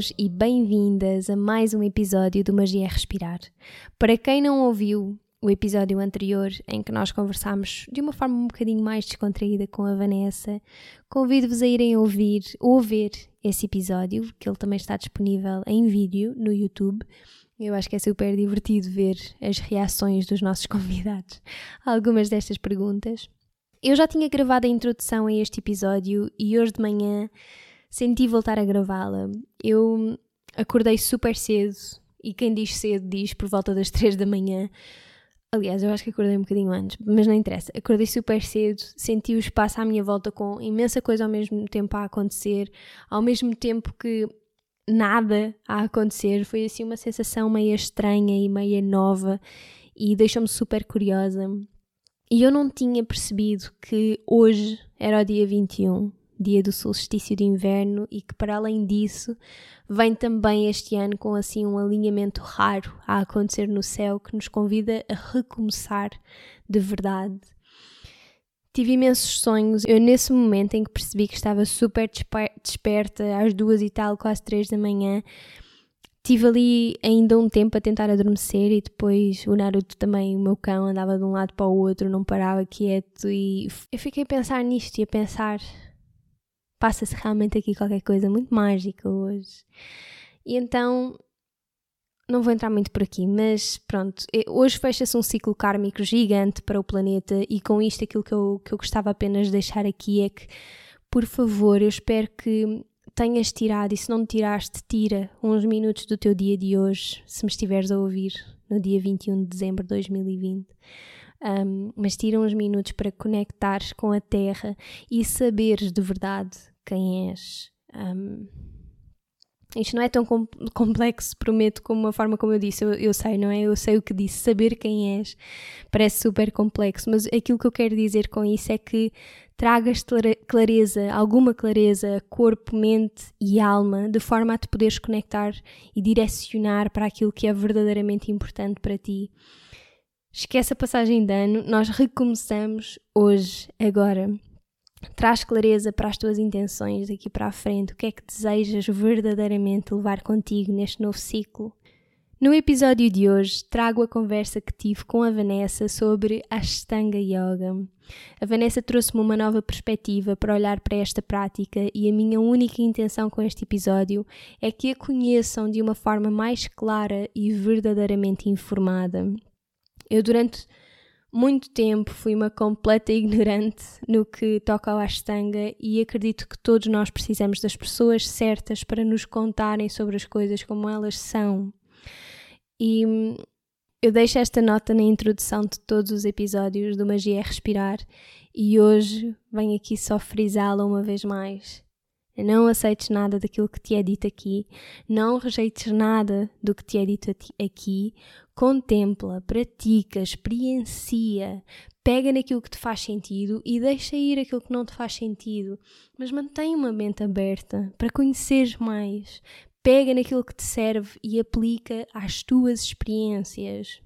Bem-vindos e bem-vindas a mais um episódio do Magia Respirar. Para quem não ouviu o episódio anterior em que nós conversámos de uma forma um bocadinho mais descontraída com a Vanessa, convido-vos a irem ouvir ou ver esse episódio, que ele também está disponível em vídeo no YouTube. Eu acho que é super divertido ver as reações dos nossos convidados a algumas destas perguntas. Eu já tinha gravado a introdução a este episódio e hoje de manhã senti voltar a gravá-la. Eu acordei super cedo e quem diz cedo diz por volta das 3 da manhã. Aliás, eu acho que acordei um bocadinho antes, mas não interessa. Acordei super cedo, senti o espaço à minha volta com imensa coisa ao mesmo tempo a acontecer, ao mesmo tempo que nada a acontecer. Foi assim uma sensação meio estranha e meio nova e deixou-me super curiosa. E eu não tinha percebido que hoje era o dia 21 dia do solstício de inverno e que para além disso vem também este ano com assim um alinhamento raro a acontecer no céu que nos convida a recomeçar de verdade. Tive imensos sonhos. Eu, nesse momento em que percebi que estava super desperta, às duas e tal, quase três da manhã, tive ali ainda um tempo a tentar adormecer e depois o Naruto também, o meu cão, andava de um lado para o outro, não parava quieto e eu fiquei a pensar nisto e a pensar passa-se realmente aqui qualquer coisa muito mágica hoje. E então não vou entrar muito por aqui, mas pronto, hoje fecha-se um ciclo kármico gigante para o planeta e com isto aquilo que eu, que eu gostava apenas de deixar aqui é que, por favor, eu espero que tenhas tirado, e se não tiraste, tira uns minutos do teu dia de hoje, se me estiveres a ouvir no dia 21 de dezembro de 2020. Um, mas tira uns minutos para conectares com a Terra e saberes de verdade quem és. Um, isto não é tão complexo, prometo, como a forma como eu disse. Eu, eu, sei, não é? Eu sei o que disse. Saber quem és parece super complexo, mas aquilo que eu quero dizer com isso é que tragas clareza, alguma clareza, corpo, mente e alma, de forma a te poderes conectar e direcionar para aquilo que é verdadeiramente importante para ti. Esquece a passagem de ano, nós recomeçamos hoje, agora. Traz clareza para as tuas intenções daqui para a frente, o que é que desejas verdadeiramente levar contigo neste novo ciclo. No episódio de hoje, trago a conversa que tive com a Vanessa sobre a Ashtanga Yoga. A Vanessa trouxe-me uma nova perspectiva para olhar para esta prática e a minha única intenção com este episódio é que a conheçam de uma forma mais clara e verdadeiramente informada. Eu, durante muito tempo fui uma completa ignorante no que toca ao Ashtanga e acredito que todos nós precisamos das pessoas certas para nos contarem sobre as coisas como elas são. E hum, eu deixo esta nota na introdução de todos os episódios do Magia é Respirar e hoje venho aqui só frisá-la uma vez mais. Não aceites nada daquilo que te é dito aqui, não rejeites nada do que te é dito aqui, contempla, pratica, experiencia, pega naquilo que te faz sentido e deixa ir aquilo que não te faz sentido, mas mantém uma mente aberta para conheceres mais. Pega naquilo que te serve e aplica às tuas experiências.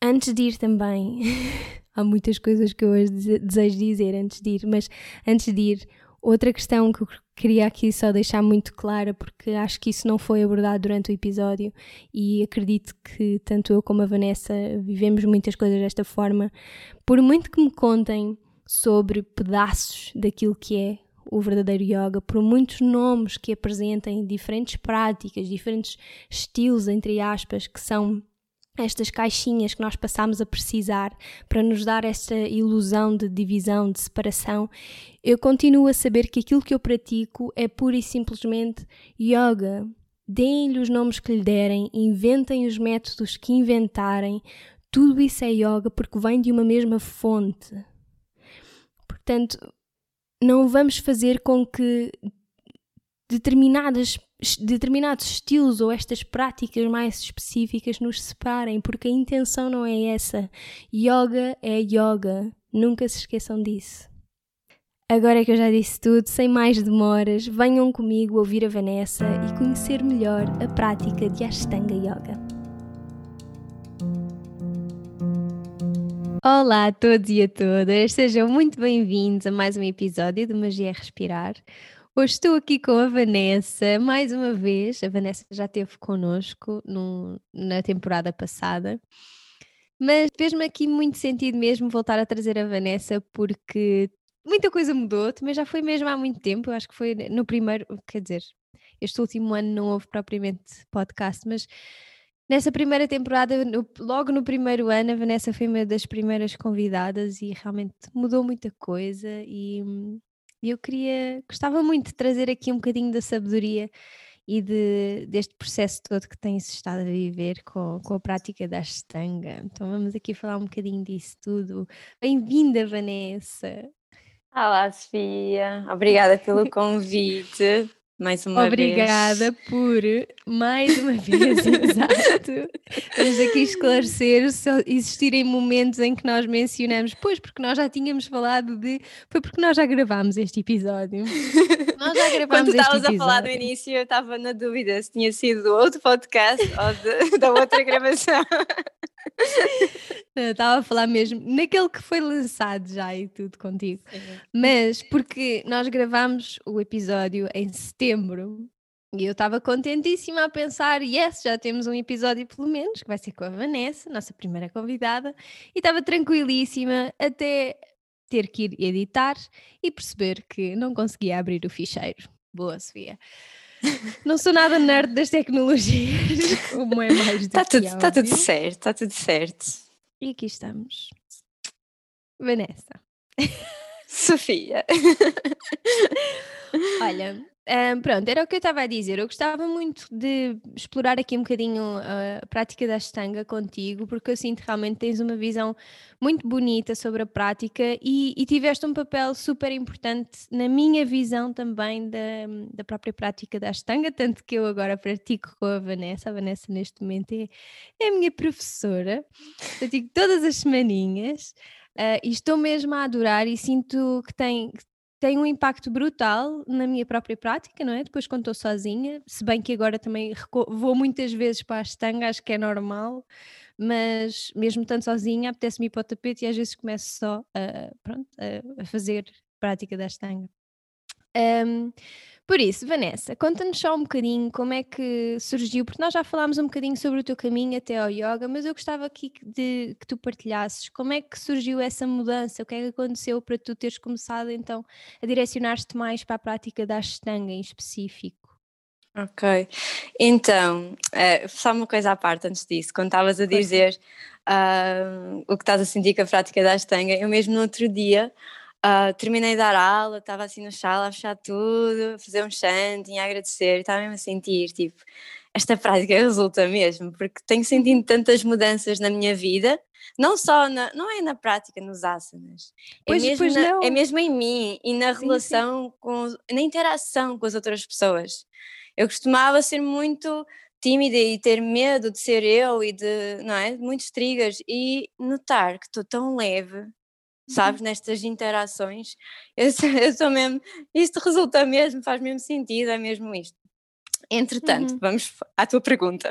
Antes de ir também, há muitas coisas que eu hoje desejo dizer antes de ir, mas antes de ir, Outra questão que eu queria aqui só deixar muito clara, porque acho que isso não foi abordado durante o episódio e acredito que tanto eu como a Vanessa vivemos muitas coisas desta forma. Por muito que me contem sobre pedaços daquilo que é o verdadeiro yoga, por muitos nomes que apresentem diferentes práticas, diferentes estilos, entre aspas, que são estas caixinhas que nós passamos a precisar para nos dar esta ilusão de divisão, de separação, eu continuo a saber que aquilo que eu pratico é pura e simplesmente yoga. Deem-lhe os nomes que lhe derem, inventem os métodos que inventarem, tudo isso é yoga porque vem de uma mesma fonte. Portanto, não vamos fazer com que determinadas, determinados estilos ou estas práticas mais específicas nos separem, porque a intenção não é essa. Yoga é yoga, nunca se esqueçam disso. Agora que eu já disse tudo, sem mais demoras, venham comigo ouvir a Vanessa e conhecer melhor a prática de Ashtanga Yoga. Olá a todos e a todas, sejam muito bem-vindos a mais um episódio do Magia Respirar. Hoje estou aqui com a Vanessa, mais uma vez. A Vanessa já esteve connosco no, na temporada passada, mas fez-me aqui muito sentido mesmo voltar a trazer a Vanessa, porque muita coisa mudou, também já foi mesmo há muito tempo. Eu acho que foi no primeiro, quer dizer, este último ano não houve propriamente podcast, mas Nessa primeira temporada, logo no primeiro ano, a Vanessa foi uma das primeiras convidadas e realmente mudou muita coisa e, e eu queria, gostava muito de trazer aqui um bocadinho da sabedoria e de, deste processo todo que tem-se estado a viver com, com a prática da Ashtanga. Então vamos aqui falar um bocadinho disso tudo. Bem-vinda, Vanessa! Olá, Sofia. Obrigada pelo convite mais uma Obrigada vez. por mais uma vez, exato. Vamos aqui esclarecer se existirem momentos em que nós mencionamos, pois, porque nós já tínhamos falado de. Foi porque nós já gravámos este episódio. Nós já gravámos Quando estavas a falar no início, eu estava na dúvida se tinha sido do outro podcast ou de, da outra gravação. Estava a falar mesmo naquele que foi lançado já e tudo contigo. Sim. Mas porque nós gravámos o episódio em setembro e eu estava contentíssima a pensar, yes, já temos um episódio pelo menos, que vai ser com a Vanessa, nossa primeira convidada, e estava tranquilíssima até ter que ir editar e perceber que não conseguia abrir o ficheiro. Boa, Sofia. Não sou nada nerd das tecnologias, como é mais do Está tudo, está tudo certo, está tudo certo. E aqui estamos. Vanessa. Sofia. Olha, um, pronto, era o que eu estava a dizer. Eu gostava muito de explorar aqui um bocadinho a prática da Ashtanga contigo, porque eu sinto realmente tens uma visão muito bonita sobre a prática e, e tiveste um papel super importante na minha visão também da, da própria prática da Ashtanga, tanto que eu agora pratico com a Vanessa. A Vanessa, neste momento, é, é a minha professora. Pratico todas as semaninhas. Uh, e estou mesmo a adorar e sinto que tem, tem um impacto brutal na minha própria prática, não é? Depois quando estou sozinha, se bem que agora também vou muitas vezes para a estanga, acho que é normal, mas mesmo tanto sozinha, apetece-me ir para o tapete e às vezes começo só a, pronto, a, fazer prática da estanga. Um, por isso, Vanessa, conta-nos só um bocadinho como é que surgiu, porque nós já falámos um bocadinho sobre o teu caminho até ao yoga, mas eu gostava aqui de que tu partilhasses como é que surgiu essa mudança, o que é que aconteceu para tu teres começado então a direcionar-te mais para a prática da Ashtanga em específico. Ok, então, uh, só uma coisa à parte antes disso, quando estavas a dizer uh, o que estás a sentir com a prática da Ashtanga, eu mesmo no outro dia Uh, terminei de dar aula, estava assim no chá a fechar tudo, a fazer um chanting, a agradecer, estava mesmo a sentir, tipo, esta prática resulta mesmo, porque tenho sentido tantas mudanças na minha vida, não só na, não é na prática, nos asanas, é pois, é, mesmo na, é mesmo em mim e na sim, relação sim. com, na interação com as outras pessoas. Eu costumava ser muito tímida e ter medo de ser eu e de, não é, muitos triggers e notar que estou tão leve sabes, nestas interações. Eu, eu sou mesmo, isto resulta mesmo, faz mesmo sentido, é mesmo isto. Entretanto, uhum. vamos à tua pergunta.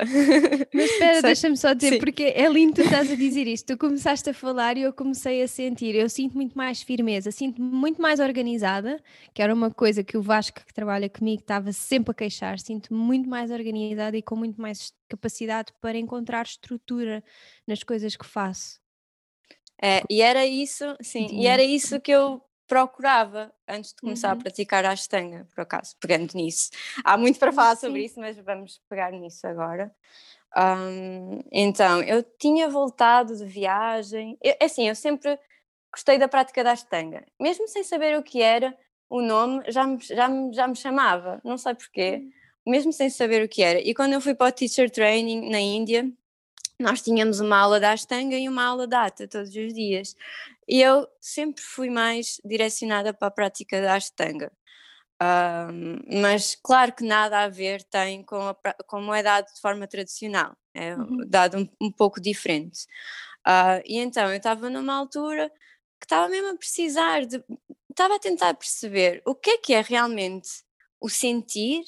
Mas espera, deixa-me só dizer, Sim. porque é lindo tu estás a dizer isto. Tu começaste a falar e eu comecei a sentir. Eu sinto muito mais firmeza, sinto-me muito mais organizada, que era uma coisa que o Vasco, que trabalha comigo, estava sempre a queixar. Sinto-me muito mais organizada e com muito mais capacidade para encontrar estrutura nas coisas que faço. É, e era isso, sim, e era isso que eu procurava antes de começar uhum. a praticar a Ashtanga, por acaso, pegando nisso. Há muito para falar sobre isso, mas vamos pegar nisso agora. Um, então, eu tinha voltado de viagem, eu, é assim, eu sempre gostei da prática da Ashtanga, mesmo sem saber o que era, o nome já me, já me, já me chamava, não sei porquê, uhum. mesmo sem saber o que era. E quando eu fui para o Teacher Training na Índia, nós tínhamos uma aula da Ashtanga e uma aula da Ata todos os dias. E eu sempre fui mais direcionada para a prática da Ashtanga. Um, mas claro que nada a ver tem com a, como é dado de forma tradicional, é uhum. dado um, um, pouco diferente. Uh, e então eu estava numa altura que estava mesmo a precisar de. estava a tentar perceber o que é que é realmente o sentir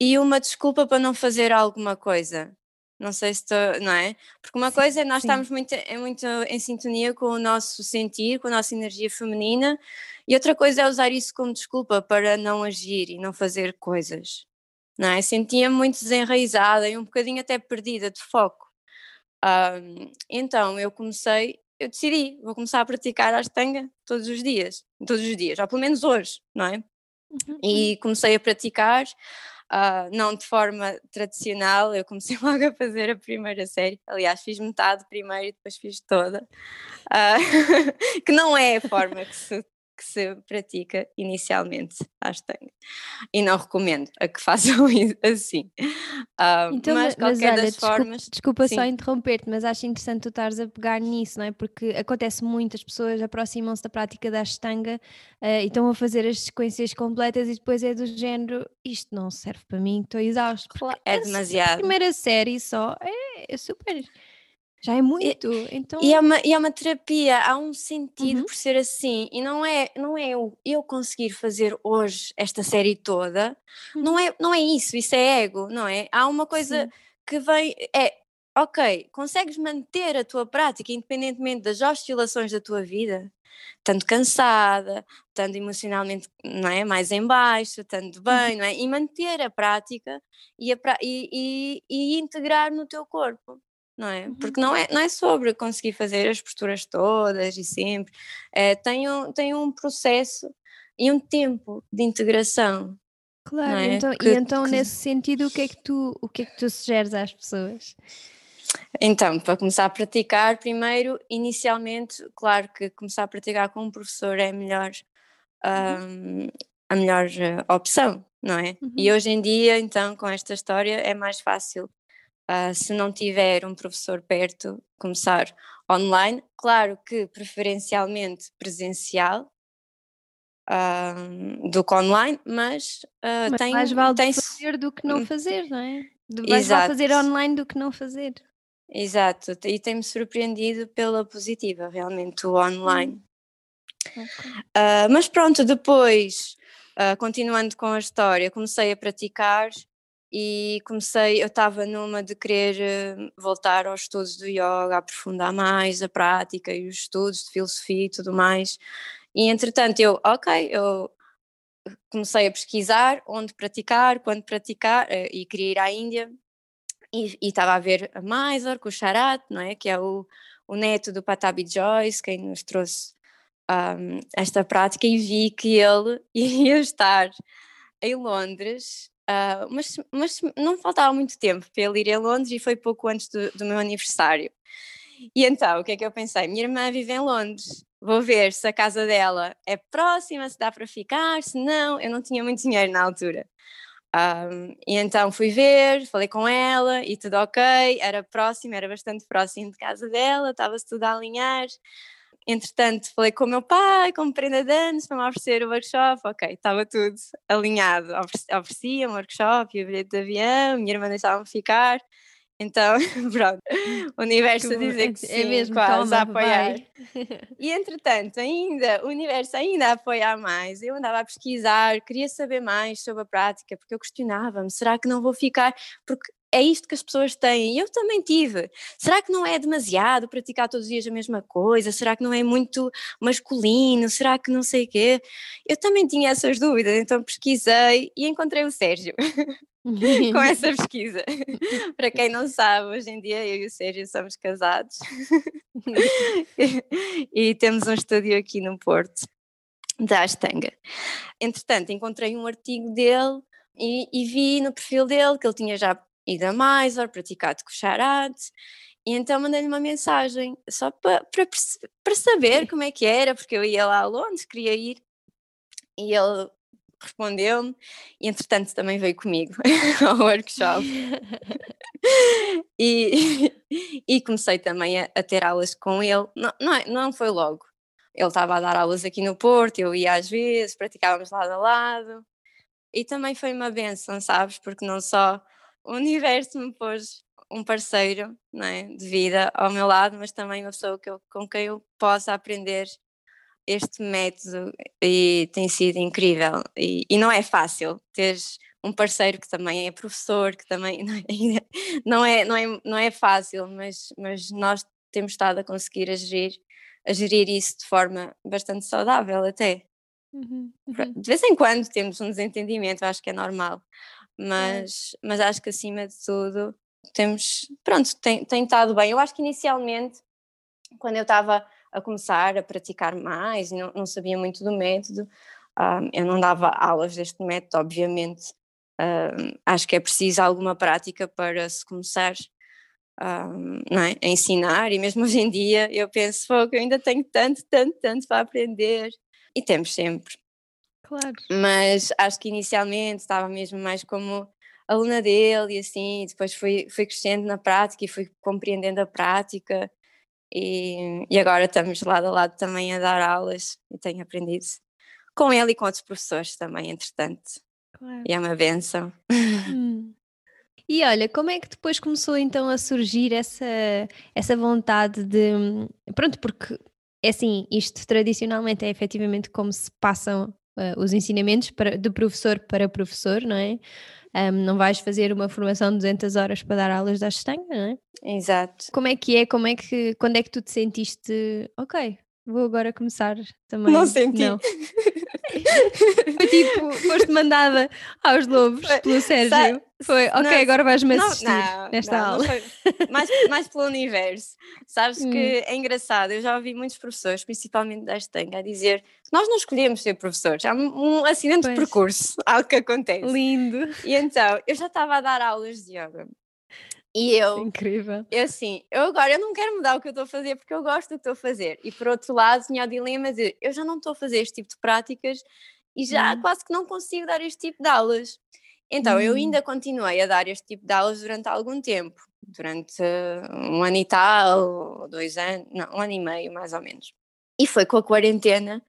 e uma desculpa para não fazer alguma coisa. Não sei se estou, não é? Porque uma coisa é nós Sim. estamos muito, é muito em sintonia com o nosso sentir, com a nossa energia feminina, e outra coisa é usar isso como desculpa para não agir e não fazer coisas. Não é? Sentia-me muito desenraizada e um bocadinho até perdida de foco. Um, então eu comecei, eu decidi, vou começar a praticar a Ashtanga todos os dias, todos os dias, ou pelo menos hoje, não é? Uhum. E comecei a praticar, Uh, não de forma tradicional, eu comecei logo a fazer a primeira série. Aliás, fiz metade primeiro e depois fiz toda. Uh, que não é a forma que se que se pratica inicialmente a Ashtanga. E não recomendo a que façam assim. Uh, então, mas, mas qualquer olha, das desculpa, formas. Desculpa sim. só interromper-te, mas acho interessante tu estares a pegar nisso, não é? Porque acontece muito, as pessoas aproximam-se da prática da Ashtanga uh, e estão a fazer as sequências completas e depois é do género: isto não serve para mim, estou exausto. Claro, é demasiado. A primeira série só é, é super já é muito. E, então... e, é, uma, e é uma terapia, há um sentido uhum. por ser assim. E não é, não é eu, eu conseguir fazer hoje esta série toda, uhum. não, é, não é isso, isso é ego, não é? Há uma coisa Sim. que vem. É, ok, consegues manter a tua prática independentemente das oscilações da tua vida, estando cansada, estando emocionalmente não é, mais em baixo, estando uhum. bem, não é? E manter a prática e, a, e, e, e integrar no teu corpo não é? Porque uhum. não é, não é sobre conseguir fazer as posturas todas e sempre, é, tem, um, tem um processo e um tempo de integração. Claro, é? então, que, e então que... nesse sentido o que, é que tu, o que é que tu sugeres às pessoas? Então, para começar a praticar, primeiro, inicialmente, claro que começar a praticar com um professor é melhor, uhum. um, a melhor eh, opção, não é? Uhum. E hoje em dia, então, com esta história, é mais fácil Uh, se não tiver um professor perto, começar online. Claro que preferencialmente presencial uh, do que online, mas, uh, mas tem. Mais vale tem... fazer do que não hum. fazer, não é? Mais Exato. vale fazer online do que não fazer. Exato, e tem-me surpreendido pela positiva, realmente, o online. Hum. Okay. mas pronto, depois, continuando com a história, comecei a praticar e comecei, eu estava numa de querer eh, voltar aos estudos do yoga, aprofundar mais a prática e os estudos de filosofia e tudo mais. E entretanto eu, ok, eu comecei a pesquisar onde praticar, quando praticar, eh, e queria ir à Índia, e, estava a ver a Mysore, com o Charat, não é? que é o, o neto do Patabi Joyce, quem nos trouxe um, esta prática, e vi que ele ia estar em Londres Uh, mas, mas não faltava muito tempo para ele ir a Londres e foi pouco antes do, do, meu aniversário. E então, o que é que eu pensei? Minha irmã vive em Londres, vou ver se a casa dela é próxima, se dá para ficar, se não, eu não tinha muito dinheiro na altura. Um, e então fui ver, falei com ela e tudo ok, era próximo, era bastante próximo de casa dela, estava-se tudo a alinhar. Entretanto, falei com o meu pai, como prenda de anos, para me oferecer o workshop. Ok, estava tudo alinhado. Oferecia um workshop e o bilhete de avião, minha irmã deixava-me ficar. Então, pronto, o universo a dizer que é sim, é mesmo, quase toma, a apoiar. E entretanto, ainda, o universo ainda a apoiar mais. Eu andava a pesquisar, queria saber mais sobre a prática, porque eu questionava-me, será que não vou ficar? Porque é isto que as pessoas têm. E eu também tive. Será que não é demasiado praticar todos os dias a mesma coisa? Será que não é muito masculino? Será que não sei o quê? Eu também tinha essas dúvidas, então pesquisei e encontrei o Sérgio. com essa pesquisa. Para quem não sabe, hoje em dia eu e o Sérgio somos casados e temos um estúdio aqui no Porto da Astanga. Entretanto, encontrei um artigo dele e, e, vi no perfil dele que ele tinha já ido a Mysore, praticado com charade, e então mandei-lhe uma mensagem só para, para, para saber como é que era, porque eu ia lá a Londres, queria ir, e ele respondeu-me e entretanto também veio comigo ao workshop. E, e comecei também a, a, ter aulas com ele, não, não, é, não foi logo, ele estava a dar aulas aqui no Porto, eu ia às vezes, praticávamos lado a lado. E também foi uma benção, sabes, porque não só o universo me pôs um parceiro não é, de vida ao meu lado, mas também uma pessoa que eu, com quem eu possa aprender este método e tem sido incrível. E, e não é fácil teres um parceiro que também é professor, que também não é, não é, não é fácil, mas, mas nós temos estado a conseguir a gerir, a gerir isso de forma bastante saudável até. Uhum, uhum. De vez em quando temos um desentendimento, acho que é normal, mas, é. mas acho que acima de tudo temos, pronto, tem, tem estado bem. Eu acho que inicialmente, quando eu estava a começar a praticar mais não, não sabia muito do método. Um, eu não dava aulas deste método, obviamente. Um, acho que é preciso alguma prática para se começar um, é? a ensinar, e mesmo hoje em dia eu penso que eu ainda tenho tanto, tanto, tanto para aprender, e temos sempre. Claro. Mas acho que inicialmente estava mesmo mais como aluna dele e assim, depois fui, fui crescendo na prática e fui compreendendo a prática e, e agora estamos lado a lado também a dar aulas e tenho aprendido com ele e com outros professores também, entretanto. Claro. E é uma benção. Hum. E olha, como é que depois começou então a surgir essa, essa vontade de. Pronto, porque é assim, isto tradicionalmente é efetivamente como se passam uh, os ensinamentos para, de professor para professor, não é? Um, não vais fazer uma formação de 200 horas para dar aulas da estanha, não é? Exato. Como é que é? Como é que, quando é que tu te sentiste, ok, vou agora começar também? Não senti. Não. Foi tipo, foste mandada aos lobos pelo Sérgio. Foi, ok, não, agora vais-me assistir não, nesta não, aula. mais, mais pelo universo. Sabes hum. que é engraçado, eu já ouvi muitos professores, principalmente da Estanca, a dizer que nós não escolhemos ser professores, há um acidente pois. de percurso, algo que acontece. Lindo. E então, eu já estava a dar aulas de yoga. E eu, Incrível. eu assim, eu agora eu não quero mudar o que eu estou a fazer porque eu gosto do que estou a fazer. E por outro lado, tinha o dilema de eu já não estou a fazer este tipo de práticas e já hum. quase que não consigo dar este tipo de aulas. Então, hum. eu ainda continuei a dar este tipo de aulas durante algum tempo, durante um ano e tal, dois anos, não, um ano e meio mais ou menos. E foi com a quarentena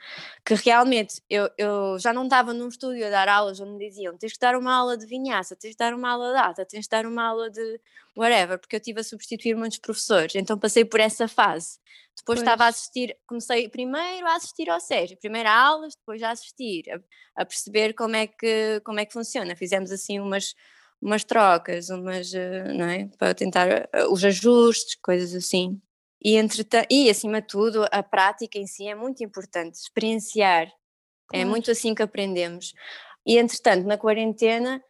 que realmente eu, eu já não estava num estúdio a dar aulas onde me diziam tens que dar uma aula de vinhaça, tens que dar uma aula de data, tens que dar uma aula de whatever, porque eu tive a substituir muitos professores, então passei por essa fase. Depois pois. estava a assistir, comecei primeiro a assistir ao Sérgio, primeiro a aulas, depois a assistir, a, a, perceber como é, que, como é que funciona. Fizemos assim umas, umas trocas, umas, eh, não é? Para tentar eh, os ajustes, coisas assim. E, e acima de tudo, a prática em si é muito importante, experienciar. É claro. É muito assim que aprendemos. E entretanto, na quarentena,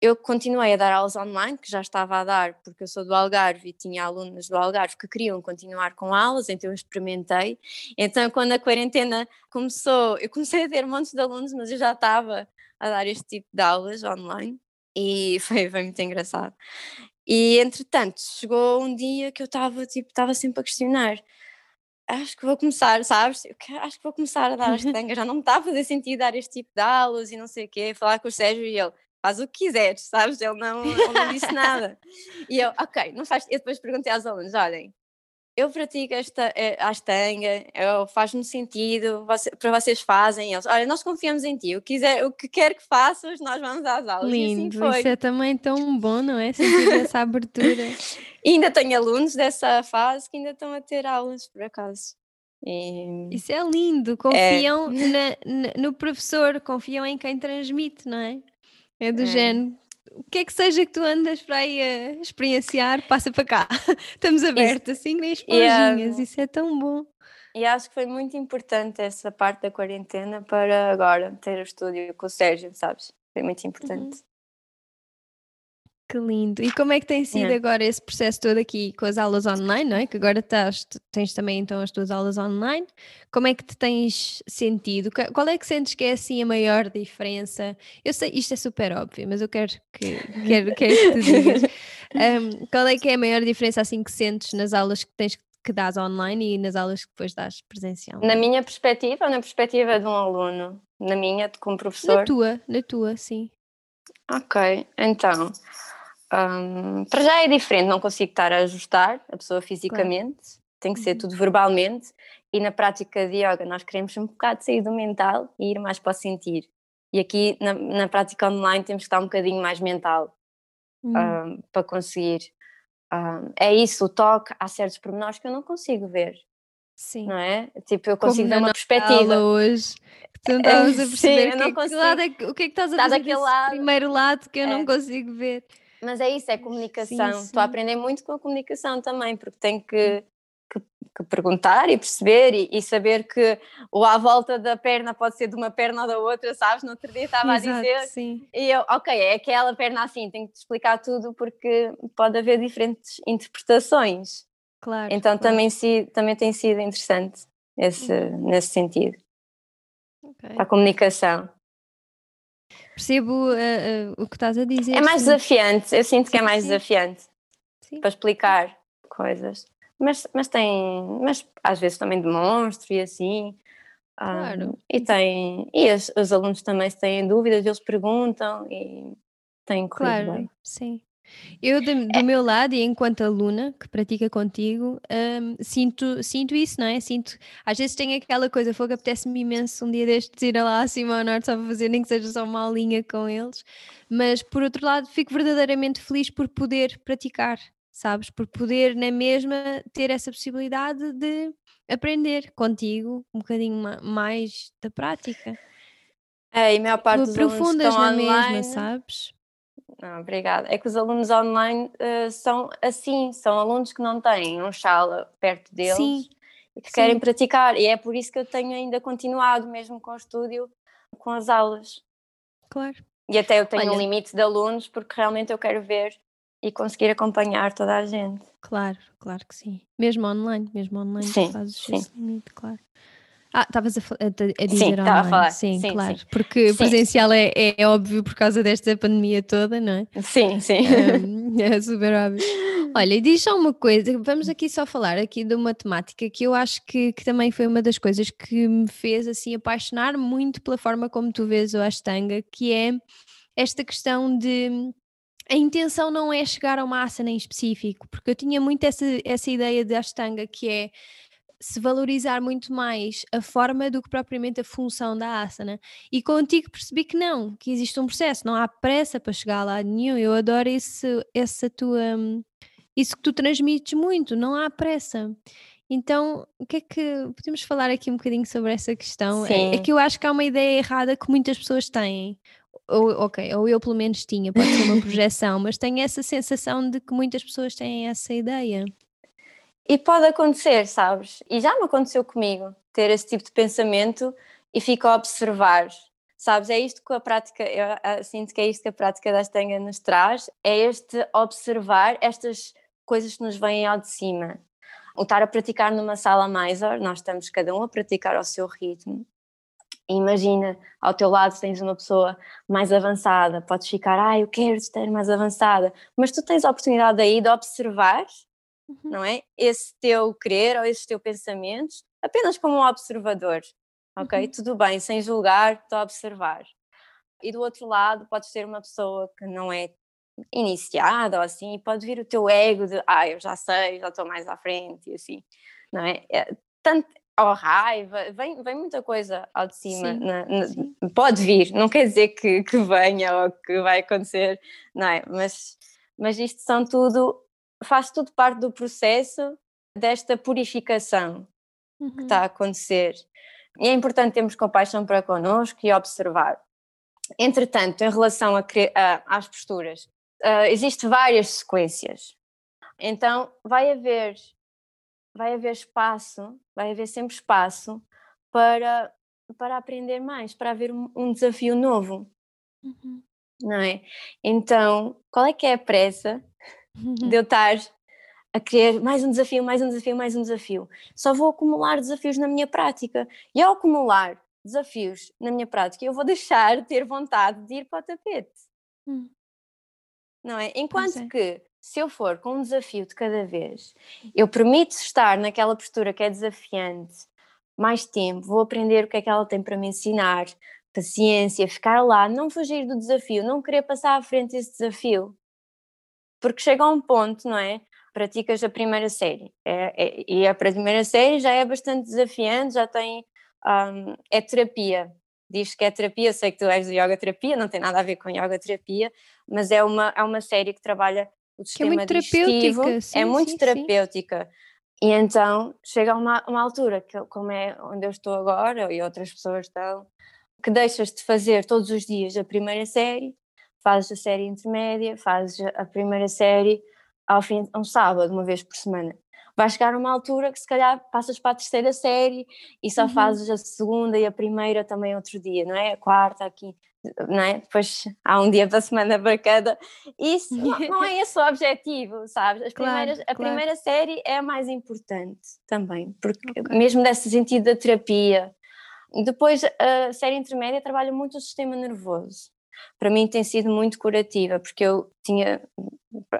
eu continuei a dar aulas online, que já estava a dar, porque eu sou do Algarve e tinha alunos do Algarve que queriam continuar com aulas, então eu experimentei. Então, quando a quarentena começou, eu comecei a ter montes de alunos, mas eu já estava a dar este tipo de aulas online e foi, foi muito engraçado. E entretanto, chegou um dia que eu estava tipo, estava sempre a questionar. Acho que vou começar, sabes? Acho que vou começar a dar as tangas. Já não me está a fazer sentido dar este tipo de aulas e não sei o quê. Falar com o Sérgio e ele, faz o que quiseres, sabes? Ele não, ele não disse nada. E eu, ok, não faz. Eu depois perguntei aos alunos: olhem, eu pratico esta eh, a astanga, faz-me sentido, você, para vocês fazem, eles, olha, nós confiamos em ti, o que, quiser, o que quer que faças, nós vamos às aulas. Lindo, assim isso é também tão bom, não é? Sentir essa abertura. e ainda tenho alunos dessa fase que ainda estão a ter aulas, por acaso. E... Isso é lindo, confiam é. na, na, no professor, confiam em quem transmite, não é? É do é. género, o que é que seja que tu andas para aí a experienciar, passa para cá. Estamos abertos, assim, nem esponjinhas, isso é tão bom. E acho que foi muito importante essa parte da quarentena para agora ter o estúdio com o Sérgio, sabes? Foi muito importante. Uhum. Que lindo. E como é que tem sido é. agora esse processo todo aqui com as aulas online, não é? Que agora estás, tens também então as tuas aulas online. Como é que te tens sentido? Qual é que sentes que é assim a maior diferença? Eu sei, isto é super óbvio, mas eu quero que, quero, quero que tu digas. Um, qual é que é a maior diferença assim que sentes nas aulas que tens que dás online e nas aulas que depois dás presencial? Na minha perspectiva ou na perspectiva de um aluno? Na minha, como professor? Na tua, na tua, sim. Ok, então um, para já é diferente, não consigo estar a ajustar a pessoa fisicamente, claro. tem que ser uhum. tudo verbalmente. E na prática de yoga, nós queremos um bocado sair do mental e ir mais para o sentir. E aqui na, na prática online temos que estar um bocadinho mais mental uhum. um, para conseguir. Um, é isso, o toque, há certos pormenores que eu não consigo ver. Sim. Não é? Tipo, eu consigo Como dar uma perspectiva. hoje, tu não estavas a perceber Sim, que, que lado é, o que é que estás a fazer desse lado. primeiro lado que eu é. não consigo ver. Mas é isso, é comunicação. Estou a aprender muito com a comunicação também, porque tenho que, que, que perguntar e perceber e, e, saber que o à volta da perna pode ser de uma perna ou da outra, sabes? No outro dia estava Exato, a dizer. Sim. E eu, ok, é aquela perna assim, tenho que te explicar tudo porque pode haver diferentes interpretações. Claro. Então claro. Também, si, também tem sido interessante esse, uhum. nesse sentido. Okay. A comunicação percebo uh, uh, o que estás a dizer. É mais sim. desafiante, eu sinto que é mais sim. desafiante sim. para explicar coisas. Mas, mas tem, mas às vezes também demonstro e assim. Claro. Um, e tem, e os, os, alunos também se têm dúvidas, eles perguntam e têm corrido claro, bem. Sim. Eu, do, do é. meu lado, e enquanto aluna que pratica contigo, um, sinto, sinto isso, não é? Sinto, às vezes tenho aquela coisa, fogo, apetece-me imenso um dia destes ir lá acima ao norte só para fazer, nem que seja só uma aulinha com eles, mas por outro lado, fico verdadeiramente feliz por poder praticar, sabes? Por poder, na mesma, ter essa possibilidade de aprender contigo um bocadinho mais da prática. É, e a maior parte dos profundas na online, mesma, sabes? Não, obrigada. É que os alunos online uh, são assim, são alunos que não têm um shala perto deles Sim. e que Sim. querem praticar. E é por isso que eu tenho ainda continuado, mesmo com o estúdio, com as aulas. Claro. E até eu tenho Olha, um limite de alunos porque realmente eu quero ver e conseguir acompanhar toda a gente. Claro, claro que sim. Mesmo online, mesmo online sim, fazes sim. esse limite, claro. Ah, estavas a, a, dizer sim, online. A falar. Sim, sim claro. Sim. Porque sim. presencial é, é, óbvio por causa desta pandemia toda, não é? Sim, sim. Um, é super óbvio. Olha, e diz só uma coisa, vamos aqui só falar aqui de uma temática que eu acho que, que também foi uma das coisas que me fez assim apaixonar muito pela forma como tu vês o Ashtanga, que é esta questão de a intenção não é chegar a uma asana em específico, porque eu tinha muito essa, essa ideia de Ashtanga que é se valorizar muito mais a forma do que propriamente a função da asana. E contigo percebi que não, que existe um processo, não há pressa para chegar a lado nenhum. Eu adoro esse, essa tua. Isso que tu transmites muito, não há pressa. Então, o que é que podemos falar aqui um bocadinho sobre essa questão? É, é, que eu acho que há uma ideia errada que muitas pessoas têm. Ou, ok, ou eu pelo menos tinha, pode ser uma projeção, mas tenho essa sensação de que muitas pessoas têm essa ideia. E pode acontecer, sabes? E já me aconteceu comigo, ter esse tipo de pensamento e fico a observar. Sabes, é isto que a prática, eu ah, sinto que é isto que a prática da Astanga nos traz, é este observar estas coisas que nos vêm ao de cima. O estar a praticar numa sala Mysore, nós estamos cada um a praticar ao seu ritmo. E imagina, ao teu lado tens uma pessoa mais avançada, podes ficar, ah, eu quero estar mais avançada, mas tu tens a oportunidade aí de observar uhum. não é? Esse teu querer ou esses teus pensamentos, apenas como um observador, ok? Uhum. Tudo bem, sem julgar, estou a observar. E do outro lado, podes ter uma pessoa que não é iniciada ou assim, e pode vir o teu ego de, ah, eu já sei, já estou mais à frente e assim, não é? é tanto, ou raiva, vem, vem muita coisa ao de cima, na, na, pode vir, não quer dizer que, que venha ou que vai acontecer, não é? Mas, mas isto são tudo, faz tudo parte do processo desta purificação uhum. que está a acontecer. E é importante termos compaixão para connosco e observar. Entretanto, em relação a, a, às posturas, uh, existem várias sequências. Então, vai haver, vai haver espaço, vai haver sempre espaço para, para aprender mais, para haver um, um desafio novo. Uhum. Não é? Então, qual é que é a pressa de eu estar a querer mais um desafio, mais um desafio, mais um desafio? Só vou acumular desafios na minha prática. E ao acumular desafios na minha prática, eu vou deixar de ter vontade de ir para o tapete. Hum. Não é? Enquanto é. que se eu for com um desafio de cada vez, eu permito estar naquela postura que é desafiante mais tempo, vou aprender o que é que ela tem para me ensinar, paciência, ficar lá, não fugir do desafio, não querer passar à frente desse desafio. Porque chega a um ponto, não é? Praticas a primeira série. É, é, e a primeira série já é bastante desafiante, já tem um, é terapia. Diz que é terapia, sei que tu és de yoga terapia, não tem nada a ver com yoga terapia, mas é uma, é uma série que trabalha o sistema que é muito digestivo, terapêutica, sim, é muito sim, terapêutica. Sim. E então chega a uma, uma altura, que, como é onde eu estou agora e outras pessoas estão, que deixas de fazer todos os dias a primeira série, fazes a série intermédia, fazes a primeira série ao fim, um sábado, uma vez por semana vai chegar uma altura que se calhar passas para a terceira série e só uhum. fazes a segunda e a primeira também outro dia, não é? A quarta, aqui, não é? Depois há um dia da semana para cada. Isso não, não é esse o objetivo, sabes? As claro, primeiras, a claro. primeira série é a mais importante também, porque okay. mesmo desse sentido da terapia. Depois a série intermédia trabalha muito o sistema nervoso para mim tem sido muito curativa, porque eu tinha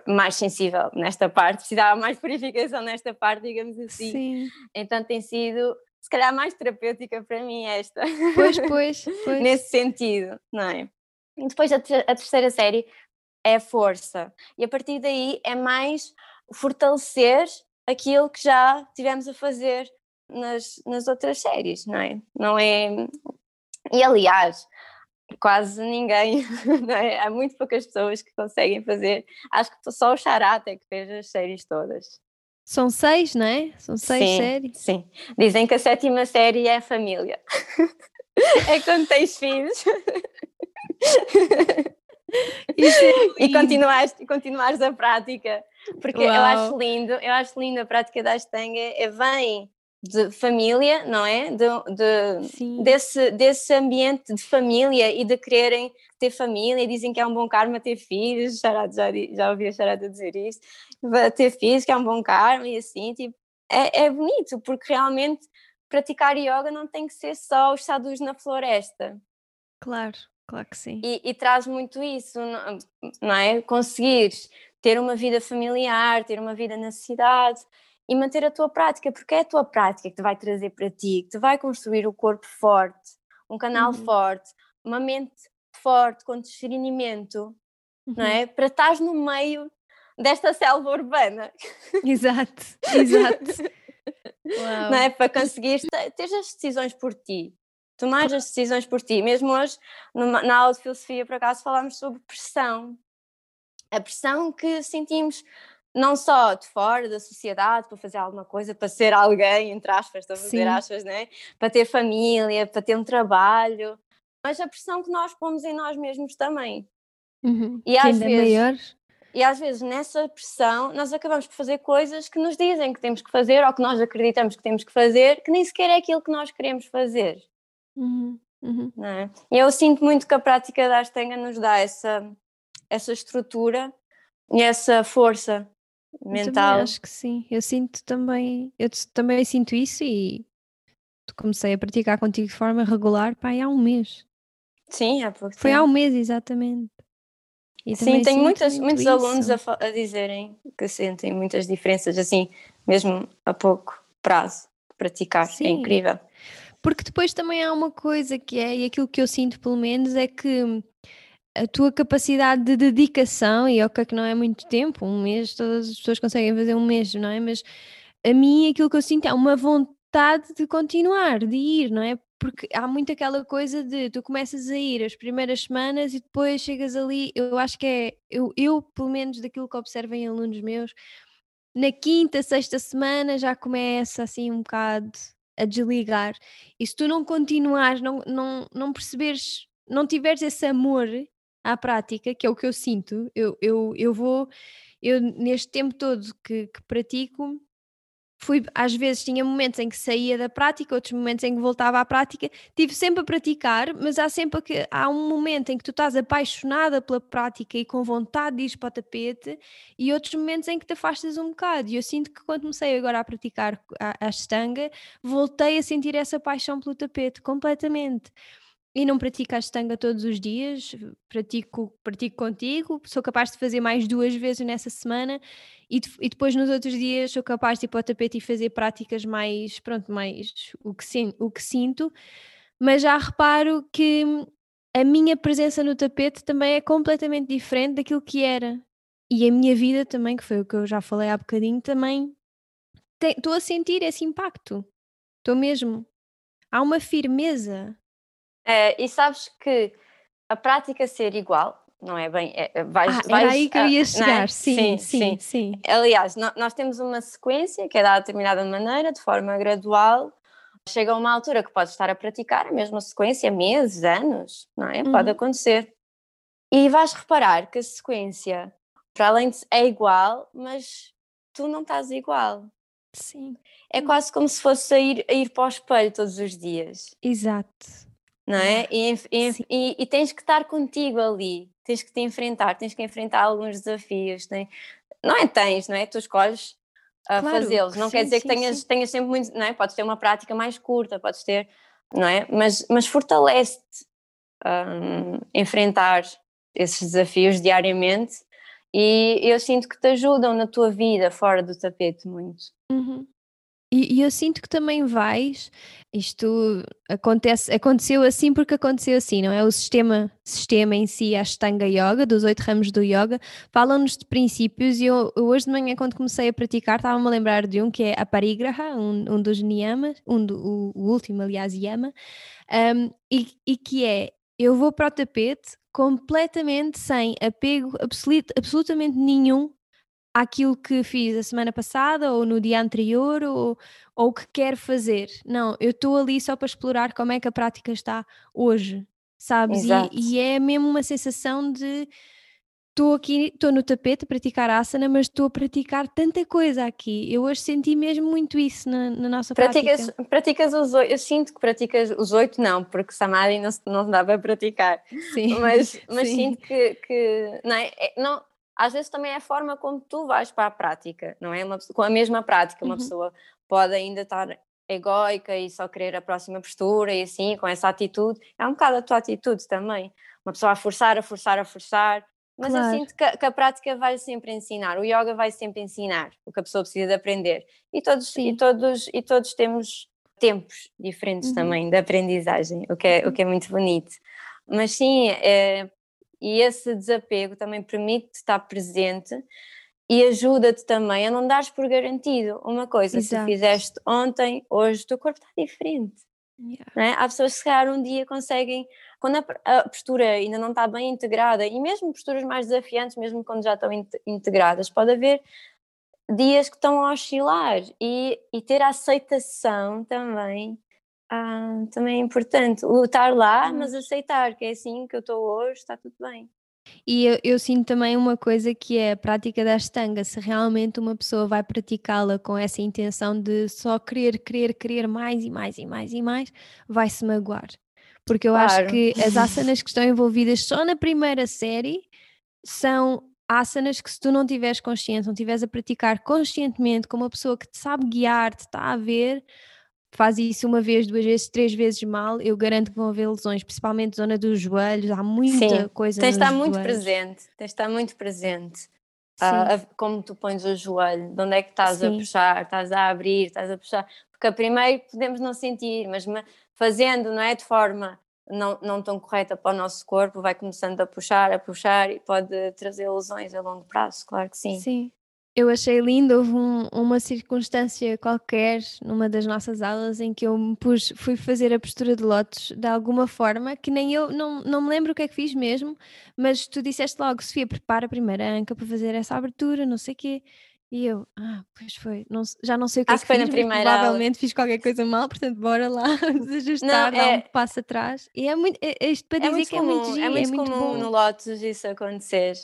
mais sensível nesta parte, precisava mais purificação nesta parte, digamos assim. Sim. Então tem sido, se calhar, mais terapêutica para mim esta. Pois, pois, pois. Nesse sentido, não é? E depois a, a terceira série é a força. E a partir daí é mais fortalecer aquilo que já tivemos a fazer nas, nas outras séries, não é? Não é. E aliás, quase ninguém, é? há muito poucas pessoas que conseguem fazer. Acho que só o Charata é que fez as séries todas. São seis, não é? São seis sim, séries. Sim, dizem que a sétima série é a família. é quando tens filhos. É e continuares, continuares a prática. Porque Uau. eu acho lindo, eu acho lindo a prática da Ashtanga, é, vem de família, não é? De, de desse, desse ambiente de família e de quererem ter família, e dizem que é um bom karma ter filhos, já, já, já ouvi a Charada dizer isso, ter filhos que é um bom karma e assim, tipo, é, é bonito, porque realmente praticar yoga não tem que ser só os sadhus na floresta. Claro, claro que sim. E, e traz muito isso, não, não é? Conseguir ter uma vida familiar, ter uma vida na cidade, e manter a tua prática, porque é a tua prática que te vai trazer para ti, que te vai construir o corpo forte, um canal uhum. forte, uma mente forte, com discernimento, uhum. não é? Para estar no meio desta selva urbana. Exato, exato. Não é? Para conseguir ter as decisões por ti, tomar as decisões por ti. Mesmo hoje, numa, na aula de filosofia, por acaso, falámos sobre pressão. A pressão que sentimos não só de fora da sociedade para fazer alguma coisa, para ser alguém, entre aspas, estou a fazer Sim. aspas, né? para ter família, para ter um trabalho, mas a pressão que nós pomos em nós mesmos também. Uhum. E, às vezes, maior. e às vezes nessa pressão nós acabamos por fazer coisas que nos dizem que temos que fazer ou que nós acreditamos que temos que fazer, que nem sequer é aquilo que nós queremos fazer. Uhum. Uhum. Não é? E eu sinto muito que a prática da Astenga nos dá essa, essa estrutura e essa força mental. Eu acho que sim. Eu sinto também, eu também sinto isso e comecei a praticar contigo de forma regular pá, há um mês. Sim, há pouco Foi tempo. há um mês, exatamente. E sim, tenho muitas, muitos isso. alunos a, a, dizerem que sentem muitas diferenças, assim, mesmo a pouco prazo de praticar. É sim. É incrível. Porque depois também há uma coisa que é, e aquilo que eu sinto pelo menos, é que a tua capacidade de dedicação, e ok que não é muito tempo, um mês, todas as pessoas conseguem fazer um mês, não é? Mas a mim aquilo que eu sinto é uma vontade de continuar, de ir, não é? Porque há muito aquela coisa de tu começas a ir as primeiras semanas e depois chegas ali, eu acho que é, eu, eu pelo menos daquilo que observo em alunos meus, na quinta, sexta semana já começa assim um bocado a desligar. E se tu não continuares, não, não, não perceberes, não tiveres esse amor à prática, que é o que eu sinto, eu, eu, eu vou, eu neste tempo todo que, que pratico, fui, às vezes tinha momentos em que saía da prática, outros momentos em que voltava à prática, tive sempre a praticar, mas há sempre que há um momento em que tu estás apaixonada pela prática e com vontade de ir para o tapete, e outros momentos em que te afastas um bocado. E eu sinto que quando comecei agora a praticar a, a estanga, voltei a sentir essa paixão pelo tapete completamente e não pratico a estanga todos os dias, pratico, pratico contigo, sou capaz de fazer mais duas vezes nessa semana e, de, e depois nos outros dias sou capaz de ir para o tapete e fazer práticas mais, pronto, mais o que, o que sinto, mas já reparo que a minha presença no tapete também é completamente diferente daquilo que era. E a minha vida também, que foi o que eu já falei há bocadinho, também estou a sentir esse impacto. Estou mesmo. Há uma firmeza é, e sabes que a prática ser igual, não é bem. É, vais, ah, vais, aí que eu ia chegar, é? sim, sim, sim, sim, Aliás, nós temos uma sequência que é dada de determinada maneira, de forma gradual. Chega a uma altura que podes estar a praticar a mesma sequência, meses, anos, não é? Uhum. Pode acontecer. E vais reparar que a sequência, para além de é igual, mas tu não estás igual. Sim. É quase como se fosse a ir, a ir para o espelho todos os dias. Exato não é? E, e, e, e, tens que estar contigo ali, tens que te enfrentar, tens que enfrentar alguns desafios. Não é tens, não é? Tu escolhes uh, claro, fazê-los. Não sim, quer dizer sim, que tenhas, tenhas sempre muito, não é? Podes ter uma prática mais curta, podes ter, não é? Mas, mas fortalece-te um, enfrentar esses desafios diariamente e eu sinto que te ajudam na tua vida fora do tapete muito. Uhum. E, e, eu sinto que também vais, isto acontece, aconteceu assim porque aconteceu assim, não é? O sistema, sistema em si, a Ashtanga Yoga, dos oito ramos do Yoga, falam-nos de princípios e eu, eu, hoje de manhã quando comecei a praticar estava-me a lembrar de um que é a Parigraha, um, um dos niyamas, um do, o, o, último aliás yama, um, e, e que é, eu vou para o tapete completamente sem apego absolut, absolutamente nenhum àquilo que fiz a semana passada ou no dia anterior ou, ou o que quero fazer. Não, eu estou ali só para explorar como é que a prática está hoje, sabes? E, e, é mesmo uma sensação de estou aqui, estou no tapete a praticar asana, mas estou a praticar tanta coisa aqui. Eu hoje senti mesmo muito isso na, na nossa praticas, prática. Praticas os oito, eu sinto que praticas os oito, não, porque Samadhi não, não dá para praticar. Sim. Mas, mas sim. sinto que, que não, é, é não, às vezes também é a forma como tu vais para a prática, não é? Uma, com a mesma prática, uma uhum. pessoa pode ainda estar egoica e só querer a próxima postura e assim, com essa atitude. É um bocado a tua atitude também. Uma pessoa a forçar, a forçar, a forçar. Mas claro. eu sinto que, que, a prática vai sempre ensinar, o yoga vai sempre ensinar o que a pessoa precisa de aprender. E todos, e todos, e todos temos tempos diferentes uhum. também de aprendizagem, o que, é, o que é muito bonito. Mas sim, é, e esse desapego também permite estar presente e ajuda-te também a não dares por garantido uma coisa. Exato. Se fizeste ontem, hoje o teu corpo está diferente. Yeah. É? Há pessoas que se calhar um dia conseguem, quando a, a, postura ainda não está bem integrada, e mesmo posturas mais desafiantes, mesmo quando já estão in, integradas, pode haver dias que estão a oscilar e, e ter a aceitação também ah, também é importante. O estar lá, mas aceitar que é assim que eu estou hoje, está tudo bem. E eu, eu, sinto também uma coisa que é a prática da Ashtanga. Se realmente uma pessoa vai praticá-la com essa intenção de só querer, querer, querer mais e mais e mais e mais, vai se magoar. Porque eu claro. acho que as asanas que estão envolvidas só na primeira série são asanas que se tu não tiveres consciência, não estiveres a praticar conscientemente com uma pessoa que te sabe guiar, te está a ver, faz isso uma vez, duas vezes, três vezes mal, eu garanto que vão haver lesões, principalmente zona dos joelhos, há muita Sim, coisa. Tens de estar muito presente, tens de estar muito presente. Uh, como tu pões o joelho, de onde é que estás Sim. a puxar, estás a abrir, estás a puxar, porque a primeiro podemos não sentir, mas fazendo, não é? De forma não, não tão correta para o nosso corpo, vai começando a puxar, a puxar e pode trazer lesões a longo prazo, claro que sim. Sim. Eu achei lindo, houve um, uma circunstância qualquer numa das nossas aulas em que eu me pus, fui fazer a postura de lótus de alguma forma, que nem eu, não, não me lembro o que é que fiz mesmo, mas tu disseste logo, Sofia, prepara a primeira anca para fazer essa abertura, não sei o quê. E eu, ah, pois foi, não, já não sei o que, é Acho que que foi fiz, na primeira provavelmente aula. fiz qualquer coisa mal, portanto bora lá desajustar, Não, dar um é- passo atrás. E é muito, é, é isto para É dizer muito que é muito comum, giro, é muito comum no Lotus isso acontecer.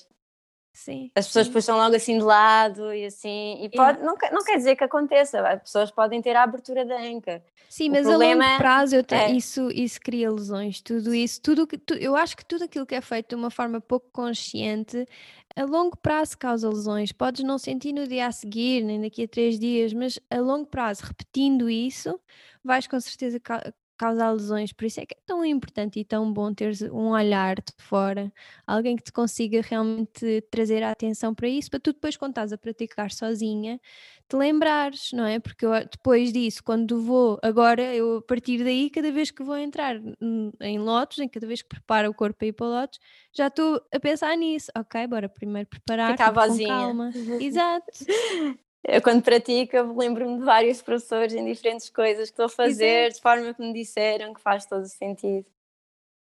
Sim, As pessoas sim. puxam logo assim de lado e assim, e pode, não, quer- não quer dizer que aconteça, as pessoas podem ter a abertura da anca. Sim, O mas a longo prazo te- é- isso, isso cria lesões, tudo isso, tudo que tu- eu acho que tudo aquilo que é feito de uma forma pouco consciente, a longo prazo causa lesões. Podes não sentir no dia a seguir, nem daqui a três dias, mas a longo prazo, repetindo isso, vais com certeza causar lesões. Por isso é que é tão importante e tão bom teres um olhar de fora, alguém que te consiga realmente trazer a atenção para isso, para tu depois, quando estás a praticar sozinha, te lembrares, não é? Porque eu, depois disso, quando vou, agora eu a partir daí, cada vez que vou entrar em lotes, em cada vez que preparo o corpo para ir para lotes, já estou a pensar nisso. Ok, bora primeiro preparar Fica a com vozinha. calma. Exato. Eu, quando pratico, eu lembro-me de vários professores em diferentes coisas que estou a fazer, de forma que me disseram que faz todo o sentido.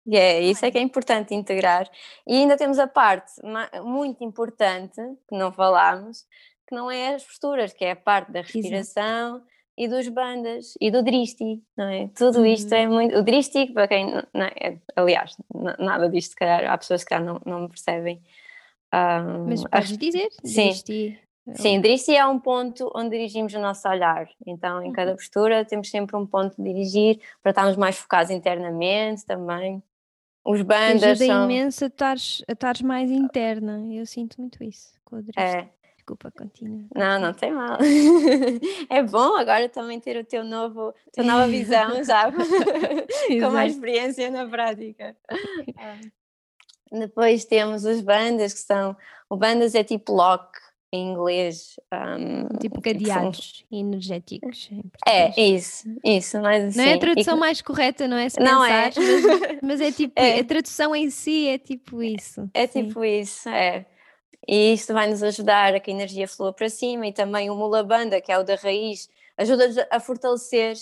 E é isso é que é importante integrar. E ainda temos a parte muito importante, que não falámos, que não é as posturas, que é a parte da respiração e dos bandas e do dristi, não é? Tudo isto Uhum. é muito. O dristi, para quem. Não, é, aliás, nada disto, se calhar, há pessoas que não, não me percebem. Ah, Mas a podes dizer, sim. deste- Sim, dristi é um ponto onde dirigimos o nosso olhar. Então, em Uhum. cada postura, temos sempre um ponto de dirigir para estarmos mais focados internamente também. Os bandas ajuda são. imenso a estares, a estares mais interna. Eu sinto muito isso com o drift. É, Desculpa, continua. não, não tem mal. É bom agora também ter o teu novo, tua nova visão, já com mais experiência na prática. Ah. Depois temos os bandas, que são. O bandas é tipo lock em inglês. um, Tipo são- cadeados energéticos. em É, português. isso, isso, mais assim. Não é a E tradução que- mais correta, não é? Se Não é. pensares, mas, mas é tipo, É. a tradução em si é tipo isso. É sim. tipo isso, é. E isto vai nos ajudar a que a energia flua para cima e também o mula banda, que é o da raiz, ajuda-nos a fortalecer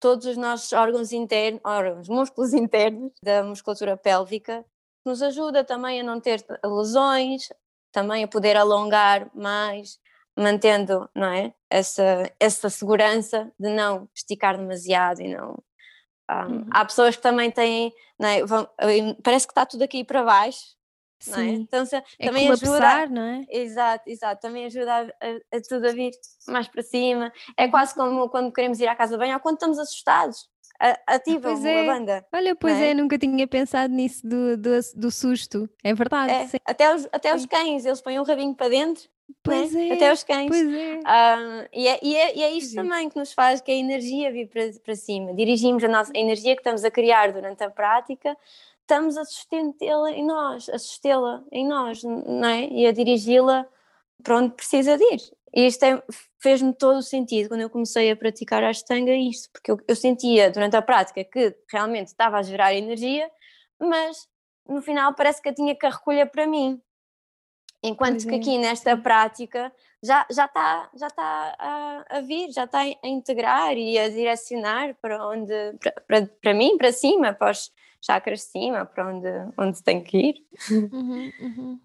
todos os nossos órgãos internos, órgãos, músculos internos da musculatura pélvica, que nos ajuda também a não ter lesões, também a poder alongar mais, mantendo, não é? Essa, essa segurança de não esticar demasiado e não. ah, Uhum. Há pessoas que também têm, não é? Vão- parece que está tudo aqui para baixo, não é? Então se- É também ajuda. não é? Exato, exato, também ajuda a, a- a tudo a vir mais para cima. É quase como quando queremos ir à casa bem ou quando estamos assustados. A- Ativa pois é. banda. Olha, pois é? é, nunca tinha pensado nisso do, do, do susto. É verdade. É, até, os, até os cães, eles põem o rabinho para dentro. é? Pois é. Até os cães. Pois é. Ah, e, é, e, é, e é isto Sim. também que nos faz que a energia vir para, para cima. Dirigimos a nossa a energia que estamos a criar durante a prática, estamos a sustentá-la em nós, a sustê-la em nós, não é? E a dirigi-la para onde precisa de ir. E isto é- fez-me todo o sentido quando eu comecei a praticar a Ashtanga, isto, porque eu, eu sentia durante a prática que realmente estava a gerar energia, mas no final parece que a tinha que a recolher para mim. Enquanto Pois que é, aqui nesta prática já já está já tá a, a vir, já está a integrar e a direcionar para onde para, para, para mim, para cima, para os chakras de cima, para onde onde tem que ir. Uhum, uhum.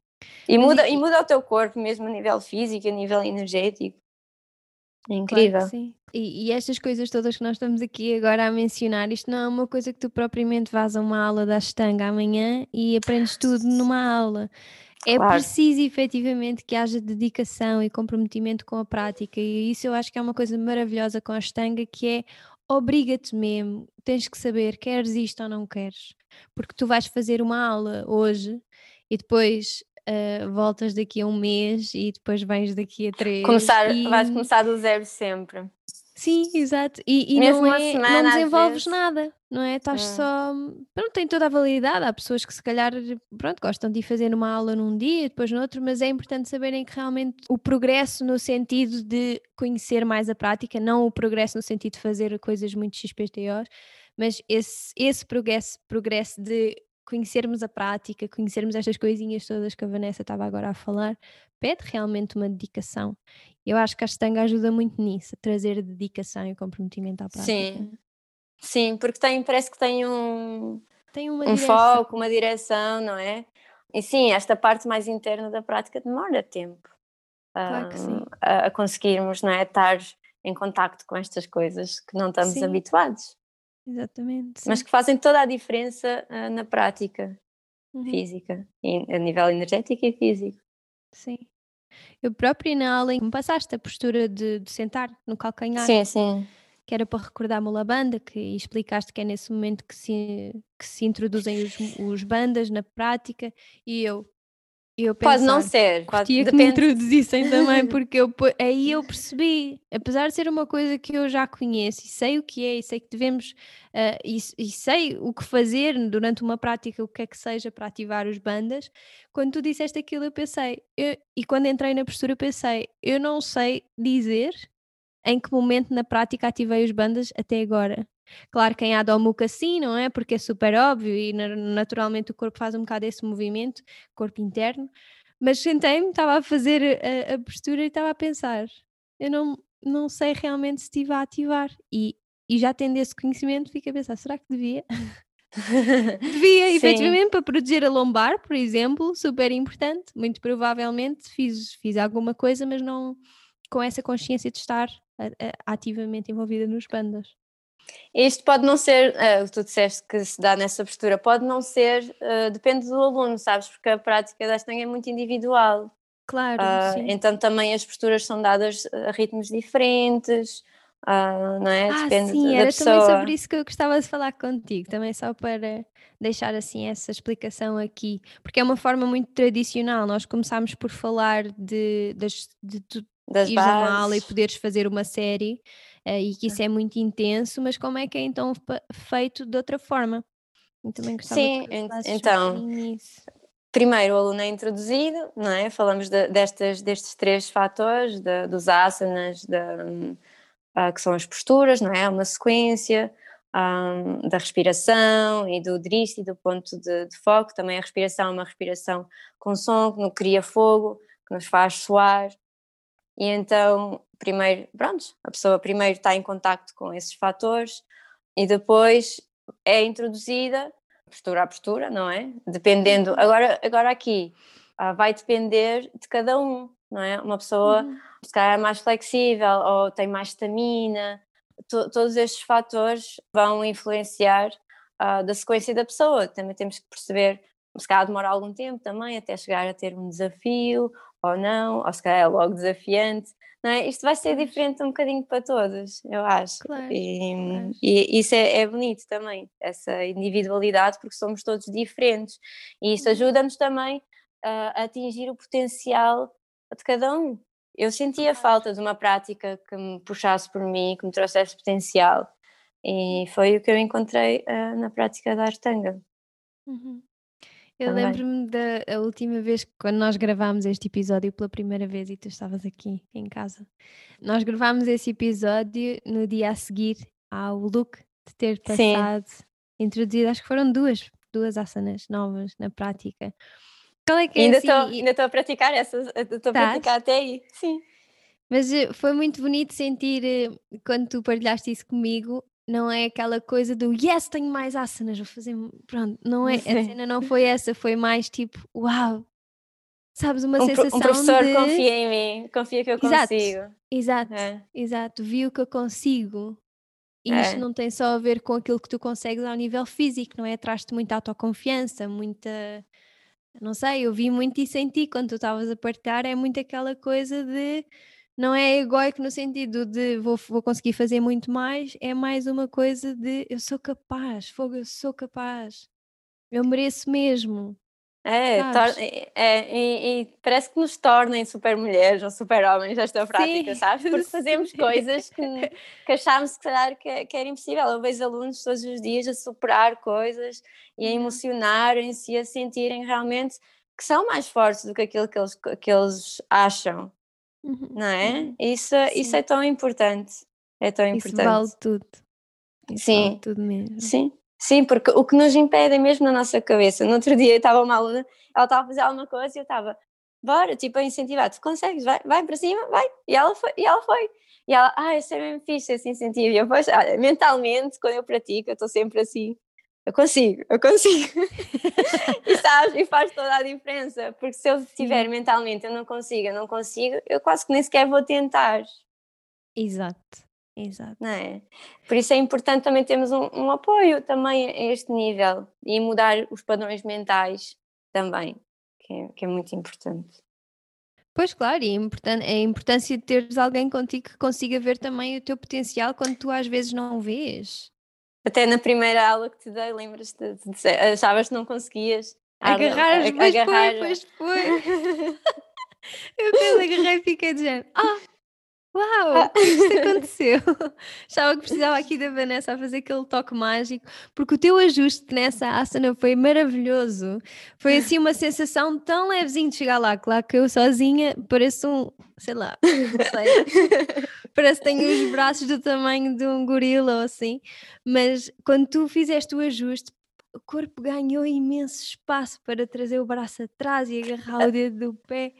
E muda e- muda o teu corpo mesmo a nível físico, a nível energético. É Claro incrível. que sim. E, e estas coisas todas que nós estamos aqui agora a mencionar, isto não é uma coisa que tu propriamente vás a uma aula da Ashtanga amanhã e aprendes tudo numa aula. É Claro. preciso efetivamente que haja dedicação e comprometimento com a prática, e isso eu acho que é uma coisa maravilhosa com a Ashtanga, que é obriga-te mesmo, tens que saber, queres isto ou não queres, porque tu vais fazer uma aula hoje e depois ah, voltas daqui a um mês e depois vens daqui a três. Começar, e... vais começar do zero sempre. Sim, exato. E, e não, é, semana, não desenvolves nada, não é? Estás Hum. só. Pronto, tem toda a validade. Há pessoas que se calhar pronto, gostam de ir fazer uma aula num dia, depois no outro, mas é importante saberem que realmente o progresso no sentido de conhecer mais a prática, não o progresso no sentido de fazer coisas muito XPTOs, mas esse, esse progresso, progresso de conhecermos a prática, conhecermos estas coisinhas todas que a Vanessa estava agora a falar, pede realmente uma dedicação. Eu acho que a Astanga ajuda muito nisso, a trazer dedicação e comprometimento à prática. Sim, sim, porque tem, parece que tem um, tem uma um foco, uma direção, não é? E sim, esta parte mais interna da prática demora tempo claro que sim. a, a conseguirmos não é? estar em contacto com estas coisas que não estamos Sim. habituados, Exatamente. mas sim. que fazem toda a diferença ah, na prática Uhum, física, a nível energético e físico. Sim. Eu própria na aula em que me passaste a postura de, de sentar no calcanhar, Sim, sim. que era para recordar-me a banda, que explicaste que é nesse momento que se, que se introduzem os, os bandas na prática, e eu, eu Pode não pensar, ser, pode, que me depende. introduzissem também, porque eu, aí eu percebi, apesar de ser uma coisa que eu já conheço e sei o que é, e sei que devemos, ah, e, e sei o que fazer durante uma prática, o que é que seja para ativar os bandas, quando tu disseste aquilo eu pensei, eu- e quando entrei na postura eu pensei, eu não sei dizer em que momento na prática ativei os bandas até agora. Claro que em Adomuca sim, não é? Porque é super óbvio e na- naturalmente o corpo faz um bocado esse movimento, corpo interno, mas sentei-me, estava a fazer a, a postura e estava a pensar, eu não, não sei realmente se estive a ativar e, e já tendo esse conhecimento fico a pensar, será que devia? Devia, efetivamente, para proteger a lombar, por exemplo, super importante. Muito provavelmente fiz, fiz alguma coisa, mas não com essa consciência de estar a- a- ativamente envolvida nos bandas. Isto pode não ser, o que tu disseste que se dá nessa postura, pode não ser, eh, depende do aluno, sabes? Porque a prática da Ashtanga é muito individual. Claro, Ah, sim. então também as posturas são dadas a ritmos diferentes, ah, não é? Ah, Depende sim, era pessoa. também sobre isso que eu gostava de falar contigo, também só para deixar assim essa explicação aqui, porque é uma forma muito tradicional. Nós começámos por falar de, das, de tu das uma aula e poderes fazer uma série e que isso é muito intenso, mas como é que é então feito de outra forma? Eu também gostava Sim, um então, primeiro o aluno é introduzido, não é? Falamos de- destas, destes três fatores, da- dos asanas, da, hum, ah, que são as posturas, não é? Uma sequência, hum, da respiração e do drishti, do ponto de, de foco. Também a respiração é uma respiração com som, que nos cria fogo, que nos faz suar. E então, primeiro, pronto, a pessoa primeiro está em contacto com esses fatores e depois é introduzida postura a postura, não é? Dependendo. Agora, agora aqui ah, vai depender de cada um, não é? Uma pessoa Uhum. se calhar é mais flexível ou tem mais estamina, to- todos estes fatores vão influenciar ah, da sequência da pessoa. Também temos que perceber, se calhar demora algum tempo também até chegar a ter um desafio ou não, ou se calhar é logo desafiante. É? Isto vai ser diferente um bocadinho para todos, eu acho. Claro, E, claro. e isso é, é bonito também, essa individualidade, porque somos todos diferentes. E isso Uhum. ajuda-nos também ah, a atingir o potencial de cada um. Eu sentia falta de uma prática que me puxasse por mim, que me trouxesse potencial. E foi o que eu encontrei ah, na prática da Ashtanga. Uhum. Eu lembro-me da a última vez que quando nós gravámos este episódio pela primeira vez e tu estavas aqui em casa. Nós gravámos esse episódio no dia a seguir ao look de ter Sim. passado, introduzido, acho que foram duas, duas asanas novas na prática. Qual é que é ainda assim? estou e- ainda estou a praticar essas, estou a Estás? praticar até aí. Sim. Mas eh, foi muito bonito sentir eh, quando tu partilhaste isso comigo. Não é aquela coisa do yes, tenho mais asanas, vou fazer. Pronto, não é. A Sim. cena não foi essa, foi mais tipo, uau, sabes, uma Um, sensação um professor de. confia em mim, confia que eu Exato, consigo. exato, É, exato, viu que eu consigo. E isto é. não tem só a ver com aquilo que tu consegues ao nível físico, não é? Traz-te muita autoconfiança, muita. Não sei, eu vi muito isso em ti quando tu estavas a partilhar. É muito aquela coisa de. Não é egoico no sentido de vou, vou conseguir fazer muito mais, é mais uma coisa de eu sou capaz, fogo, eu sou capaz, eu mereço mesmo, É, é, é, e, e parece que nos tornem super mulheres ou super homens esta prática, Sim, sabes? Porque fazemos coisas que, que achámos que, calhar, que, que era impossível. Eu vejo alunos todos os dias a superar coisas e a Yeah. emocionarem-se e a sentirem realmente que são mais fortes do que aquilo que eles, que eles acham, Uhum, não é? uhum. Isso, isso é tão importante. É tão Isso vale importante. tudo. Isso Sim. vale tudo mesmo. Sim, sim, porque o que nos impede é mesmo na nossa cabeça. No outro dia estava uma aluna, ela estava a fazer alguma coisa e eu estava, bora, tipo, a incentivar, tu consegues, vai, vai para cima, vai. E ela foi, e ela foi. E ela, ah, isso é mesmo fixe, esse incentivo. E eu, pois, olha, mentalmente, quando eu pratico, eu estou sempre assim, eu consigo, eu consigo. e sabes, e faz toda a diferença, porque se eu estiver mentalmente, eu não consigo, eu não consigo, eu quase que nem sequer vou tentar, Exato, exato. não é? Por isso é importante também termos um, um apoio também a este nível e mudar os padrões mentais também, que é, que é muito importante. Pois claro, e é é a importância de teres alguém contigo que consiga ver também o teu potencial quando tu às vezes não vês. Até na primeira aula que te dei, lembras-te de dizer, achavas que não conseguias Agarrar, a- pois agarrar- foi, pois foi. Eu quando agarrei fiquei dizendo, ah, uau, como é que isto aconteceu? Achava que precisava aqui da Vanessa a fazer aquele toque mágico, porque o teu ajuste nessa asana foi maravilhoso. Foi assim uma sensação tão levezinho de chegar lá, claro que eu sozinha pareço um, sei lá, não sei, parece que tenho os braços do tamanho de um gorila ou assim, mas quando tu fizeste o ajuste, o corpo ganhou imenso espaço para trazer o braço atrás e agarrar o dedo do pé.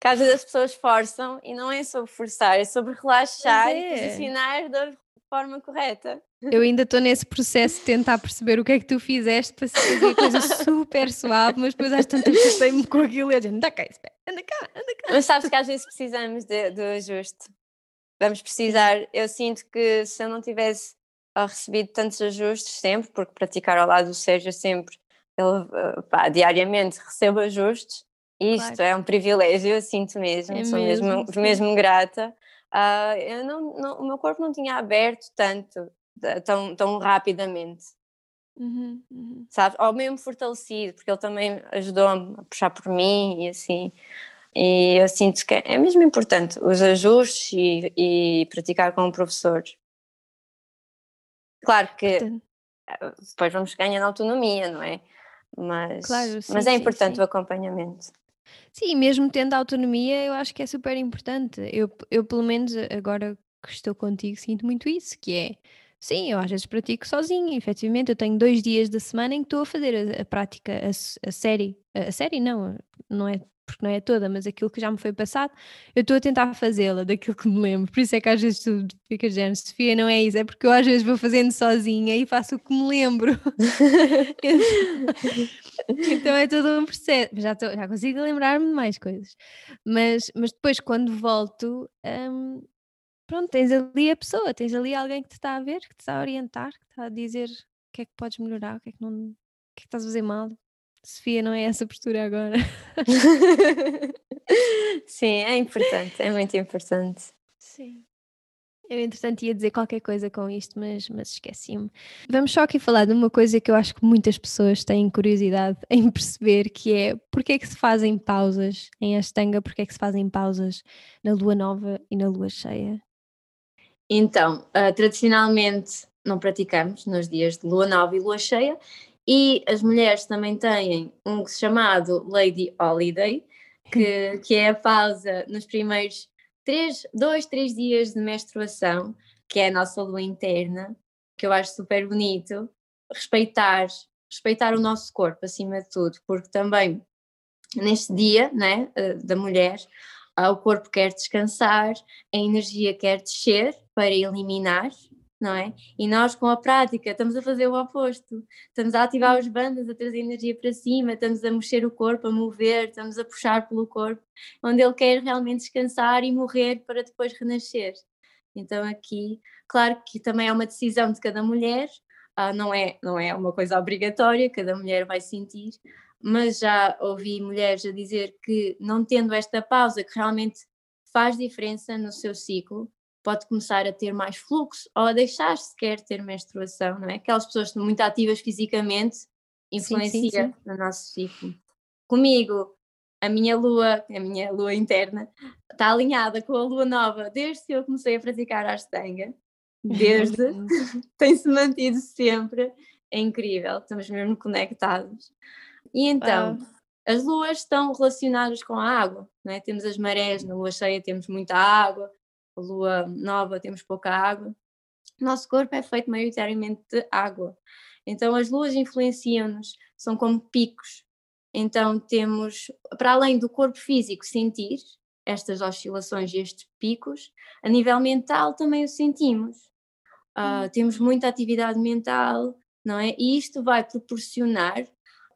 Que às vezes as pessoas forçam e não é sobre forçar, é sobre relaxar Pois e é. posicionar da forma correta. Eu ainda estou nesse processo de tentar perceber o que é que tu fizeste para fazer coisa super suave, mas depois às tantas chutei-me com aquilo e eu dizendo, anda cá, espera, anda cá, anda cá. Mas sabes que às vezes precisamos de, do ajuste. Vamos precisar. Eu sinto que se eu não tivesse ah, recebido tantos ajustes sempre, porque praticar ao lado do Sérgio sempre, ele, ah, pá, diariamente recebo ajustes, isto Claro. é um privilégio, eu sinto mesmo, É sou mesmo, mesmo, sim. mesmo grata. Ah, eu não, não- o meu corpo não tinha aberto tanto, tão, tão rapidamente. Uhum, uhum. sabe? Ou mesmo fortalecido, porque ele também ajudou-me a puxar por mim e assim. E eu sinto que é mesmo importante os ajustes e, e praticar com o professor. Claro que Portanto, eh, depois vamos ganhando autonomia, não é? Mas, Claro, mas sim, é sim, importante sim. o acompanhamento. Sim, mesmo tendo autonomia, eu acho que é super importante. Eu, eu pelo menos agora que estou contigo, sinto muito isso, que é, sim, eu às vezes pratico sozinha, efetivamente, eu tenho dois dias da semana em que estou a fazer a, a prática, a, a série, a série não, não é porque não é toda, mas aquilo que já me foi passado, eu estou a tentar fazê-la daquilo que me lembro. Por isso é que às vezes tu ficas dizendo, Sofia, não é isso, é porque eu às vezes vou fazendo sozinha e faço o que me lembro. Então é todo um processo. Já, tô- já consigo lembrar-me de mais coisas. Mas, mas depois, quando volto, hum, pronto, tens ali a pessoa, tens ali alguém que te está a ver, que te está a orientar, que está a dizer o que é que podes melhorar, o que é que, não, o que é que estás a fazer mal. Sofia, não é essa postura agora. Sim, é importante, é muito importante. Sim. Eu, entretanto, ia dizer qualquer coisa com isto, mas, mas esqueci-me. Vamos só aqui falar de uma coisa que eu acho que muitas pessoas têm curiosidade em perceber, que é porque é que se fazem pausas em Ashtanga, porque é que se fazem pausas na lua nova e na lua cheia. Então, ah, tradicionalmente não praticamos nos dias de lua nova e lua cheia, e as mulheres também têm um chamado Lady Holiday, que, que é a pausa nos primeiros três, dois, três dias de menstruação, que é a nossa lua interna, que eu acho super bonito. Respeitar, respeitar o nosso corpo acima de tudo, porque também neste dia né, eh, da mulher, ah, o corpo quer descansar, a energia quer descer para eliminar, não é? E nós, com a prática, estamos a fazer o oposto. Estamos a ativar os bandas, a trazer energia para cima, estamos a mexer o corpo, a mover, estamos a puxar pelo corpo, onde ele quer realmente descansar e morrer para depois renascer. Então, aqui, claro que também é uma decisão de cada mulher, ah, não, é, não é uma coisa obrigatória, cada mulher vai sentir, mas já ouvi mulheres a dizer que, não tendo esta pausa que realmente faz diferença no seu ciclo, pode começar a ter mais fluxo ou a deixar sequer ter menstruação, não é? Aquelas pessoas muito ativas fisicamente influencia no nosso ciclo. Comigo, a minha lua, a minha lua interna, está alinhada com a lua nova desde que eu comecei a praticar a Ashtanga. Desde, tem-se mantido sempre. É incrível, estamos mesmo conectados. E então, Uau. as luas estão relacionadas com a água, não é? Temos as marés, na lua cheia temos muita água, lua nova temos pouca água. nosso corpo é feito maioritariamente de água. Então as luas influenciam-nos, são como picos. Então temos, para além do corpo físico sentir estas oscilações e estes picos, a nível mental também o sentimos. Uh, temos muita atividade mental, não é? E isto vai proporcionar,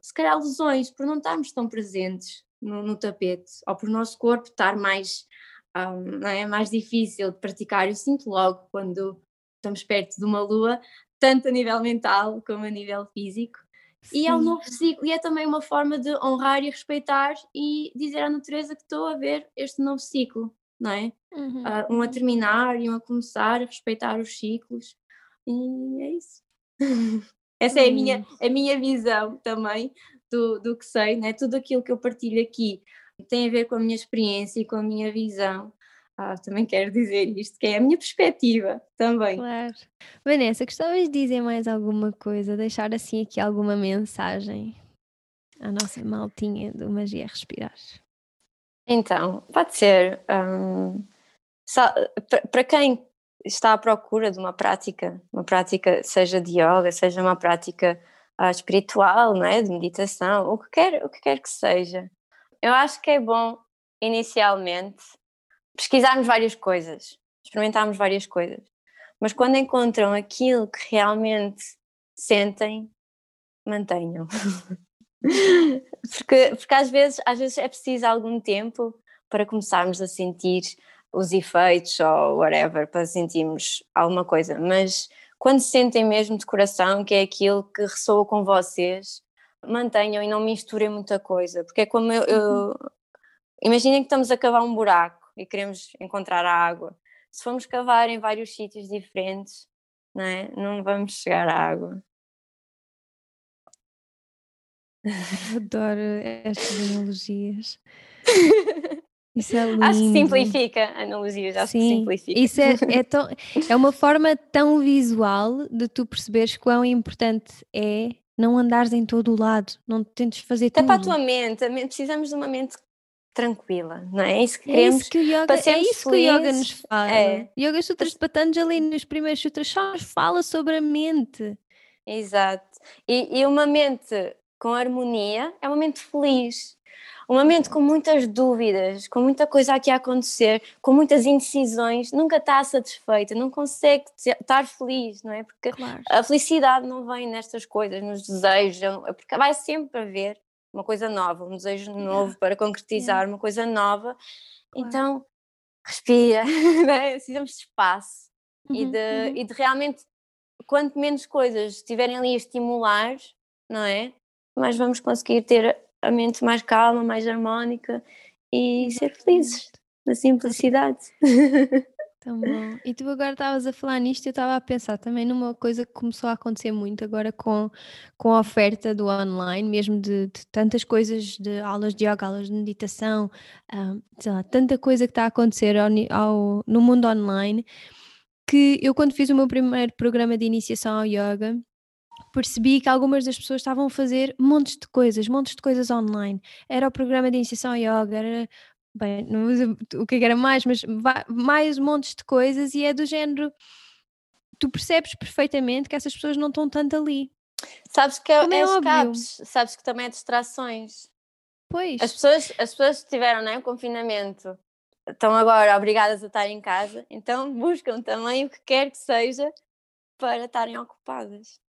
se calhar, lesões por não estarmos tão presentes no, no tapete, ou por o nosso corpo estar mais, um, não é? mais difícil de praticar. Eu sinto logo quando estamos perto de uma lua, tanto a nível mental como a nível físico. Sim. E é um novo ciclo, e é também uma forma de honrar e respeitar e dizer à natureza que estou a ver este novo ciclo, não é? Uhum. Uh, um a terminar e um a começar, a respeitar os ciclos, e é isso. Essa é a minha, uhum. a minha visão também do, do que sei, né? tudo aquilo que eu partilho aqui tem a ver com a minha experiência e com a minha visão ah, também quero dizer isto, que é a minha perspectiva também. Claro. Vanessa, gostavas de dizer mais alguma coisa, deixar assim aqui alguma mensagem à nossa maltinha do Magia Respirar? Então, pode ser. Um, para quem está à procura de uma prática, uma prática seja de yoga, seja uma prática uh, espiritual, não é? de meditação, o que, quer, o que quer que seja, eu acho que é bom inicialmente pesquisarmos várias coisas, experimentarmos várias coisas, mas quando encontram aquilo que realmente sentem, mantenham. porque, porque às vezes, às vezes é preciso algum tempo para começarmos a sentir os efeitos ou whatever, para sentirmos alguma coisa, mas quando sentem mesmo de coração que é aquilo que ressoa com vocês, mantenham e não misturem muita coisa, porque é como eu, eu uhum. imaginem que estamos a cavar um buraco e queremos encontrar a água. Se formos cavar em vários sítios diferentes, não, é? não vamos chegar à água. Adoro estas analogias. Isso é lindo. Acho que simplifica analogias, acho Sim, que simplifica. Isso é, é, tão, é uma forma tão visual de tu perceberes quão importante é não andares em todo o lado, não tentes fazer Até tudo. para a tua mente, precisamos de uma mente tranquila, não é? É isso que queremos. É isso que o yoga, é isso que o yoga nos fala. É. Yoga Sutras de Patanjali nos primeiros sutras só nos fala sobre a mente. Exato. E, e uma mente com harmonia é uma mente feliz. Uma mente com muitas dúvidas, com muita coisa aqui a acontecer, com muitas indecisões, nunca está satisfeita, não consegue estar feliz, não é? Porque claro. a felicidade não vem nestas coisas, nos desejos, é porque vai sempre haver uma coisa nova, um desejo novo para concretizar uma coisa nova. Claro. Então, respira, né? precisamos de espaço uhum, e, de, uhum. e de realmente, quanto menos coisas estiverem ali a estimular, não é? Mais vamos conseguir ter a mente mais calma, mais harmónica e ser felizes na simplicidade. Tão bom. E tu agora estavas a falar nisto, eu estava a pensar também numa coisa que começou a acontecer muito agora com, com a oferta do online, mesmo de, de tantas coisas, de aulas de yoga, aulas de meditação, um, sei lá, tanta coisa que está a acontecer ao, ao, no mundo online, que eu quando fiz o meu primeiro programa de iniciação ao yoga, percebi que algumas das pessoas estavam a fazer montes de coisas, montes de coisas online. Era o programa de iniciação ao yoga, era bem, não uso o que era mais, mas mais montes de coisas e é do género. Tu percebes perfeitamente que essas pessoas não estão tanto ali. Sabes que é, é, é escapes, sabes que também é distrações. Pois. As pessoas, as pessoas que tiveram né, o confinamento estão agora obrigadas a estar em casa, então buscam também o que quer que seja para estarem ocupadas.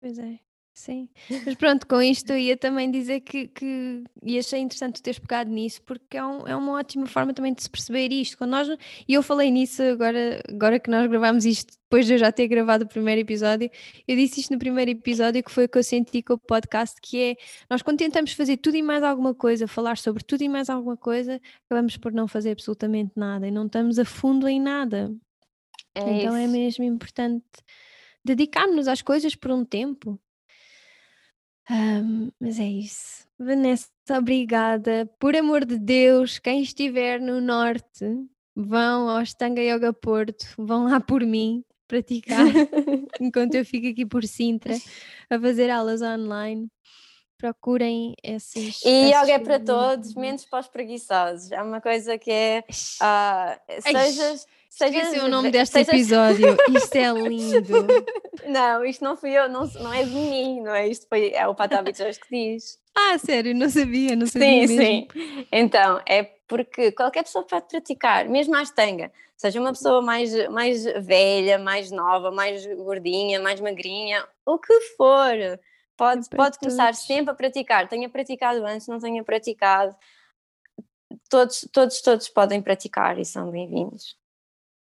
Pois é. Sim, mas pronto, com isto eu ia também dizer que, que e achei interessante teres pegado nisso, porque é, um, é uma ótima forma também de se perceber isto. Quando nós, e eu falei nisso agora, agora que nós gravamos isto, depois de eu já ter gravado o primeiro episódio, eu disse isto no primeiro episódio, que foi o que eu senti com o podcast, que é, nós quando tentamos fazer tudo e mais alguma coisa, falar sobre tudo e mais alguma coisa, acabamos por não fazer absolutamente nada, e não estamos a fundo em nada. É então é isso. é mesmo importante dedicar-nos às coisas por um tempo. Um, mas é isso. Vanessa, obrigada. Por amor de Deus, quem estiver no norte, vão ao Stanga Yoga Porto, vão lá por mim praticar, enquanto eu fico aqui por Sintra a fazer aulas online. Procurem esses. E yoga é para todos, menos para os preguiçosos. É uma coisa que é. ah, sejas. sejas o nome deste sejas- episódio. Isto é lindo. Não, isto não fui eu, não, não é de mim, não é? Isto foi, é o Patabichas que diz. Ah, sério, não sabia, não sabia Sim, mesmo. sim. Então, é porque qualquer pessoa pode praticar, mesmo a Ashtanga. Seja uma pessoa mais, mais velha, mais nova, mais gordinha, mais magrinha, o que for. Pode, É pode começar sempre a praticar. Tenha praticado antes, não tenha praticado. Todos, todos, todos podem praticar e são bem-vindos.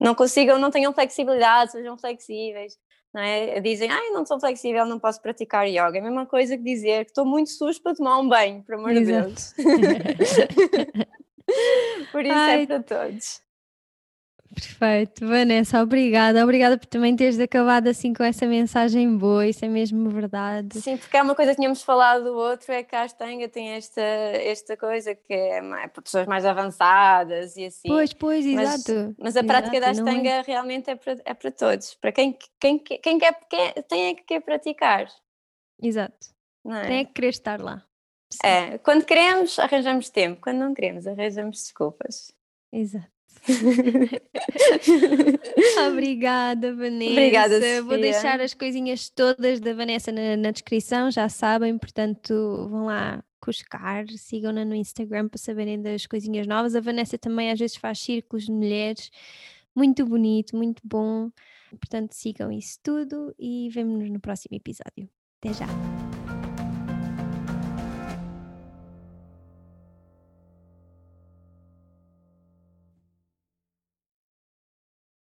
Não consigam, não tenham flexibilidade, sejam flexíveis. Não é? Dizem, ai, não sou flexível, não posso praticar yoga. É a mesma coisa que dizer que estou muito sujo para tomar um banho, por amor de. Deus. Por isso Ai. é para todos. Perfeito, Vanessa, obrigada. Obrigada por também teres acabado assim com essa mensagem boa, isso é mesmo verdade. Sim, porque há uma coisa que tínhamos falado do outro, é que a Astanga tem esta, esta coisa que é mais- para pessoas mais avançadas e assim. Pois, pois, mas, exato. mas a prática da Exato, é? Astanga realmente é para, é para todos. Para quem, quem, quem quer, quem tem é que quer praticar. Exato. Não é? Tem é que querer estar lá. Sim, É, quando queremos, arranjamos tempo. Quando não queremos, arranjamos desculpas. Exato. Obrigada, Vanessa. Obrigada, Vou Sofia. deixar as coisinhas todas da Vanessa na, na descrição, já sabem, portanto vão lá cuscar, sigam-na no Instagram para saberem das coisinhas novas. A Vanessa também às vezes faz círculos de mulheres, muito bonito, muito bom. Portanto, sigam isso tudo e vemo-nos no próximo episódio. Até já!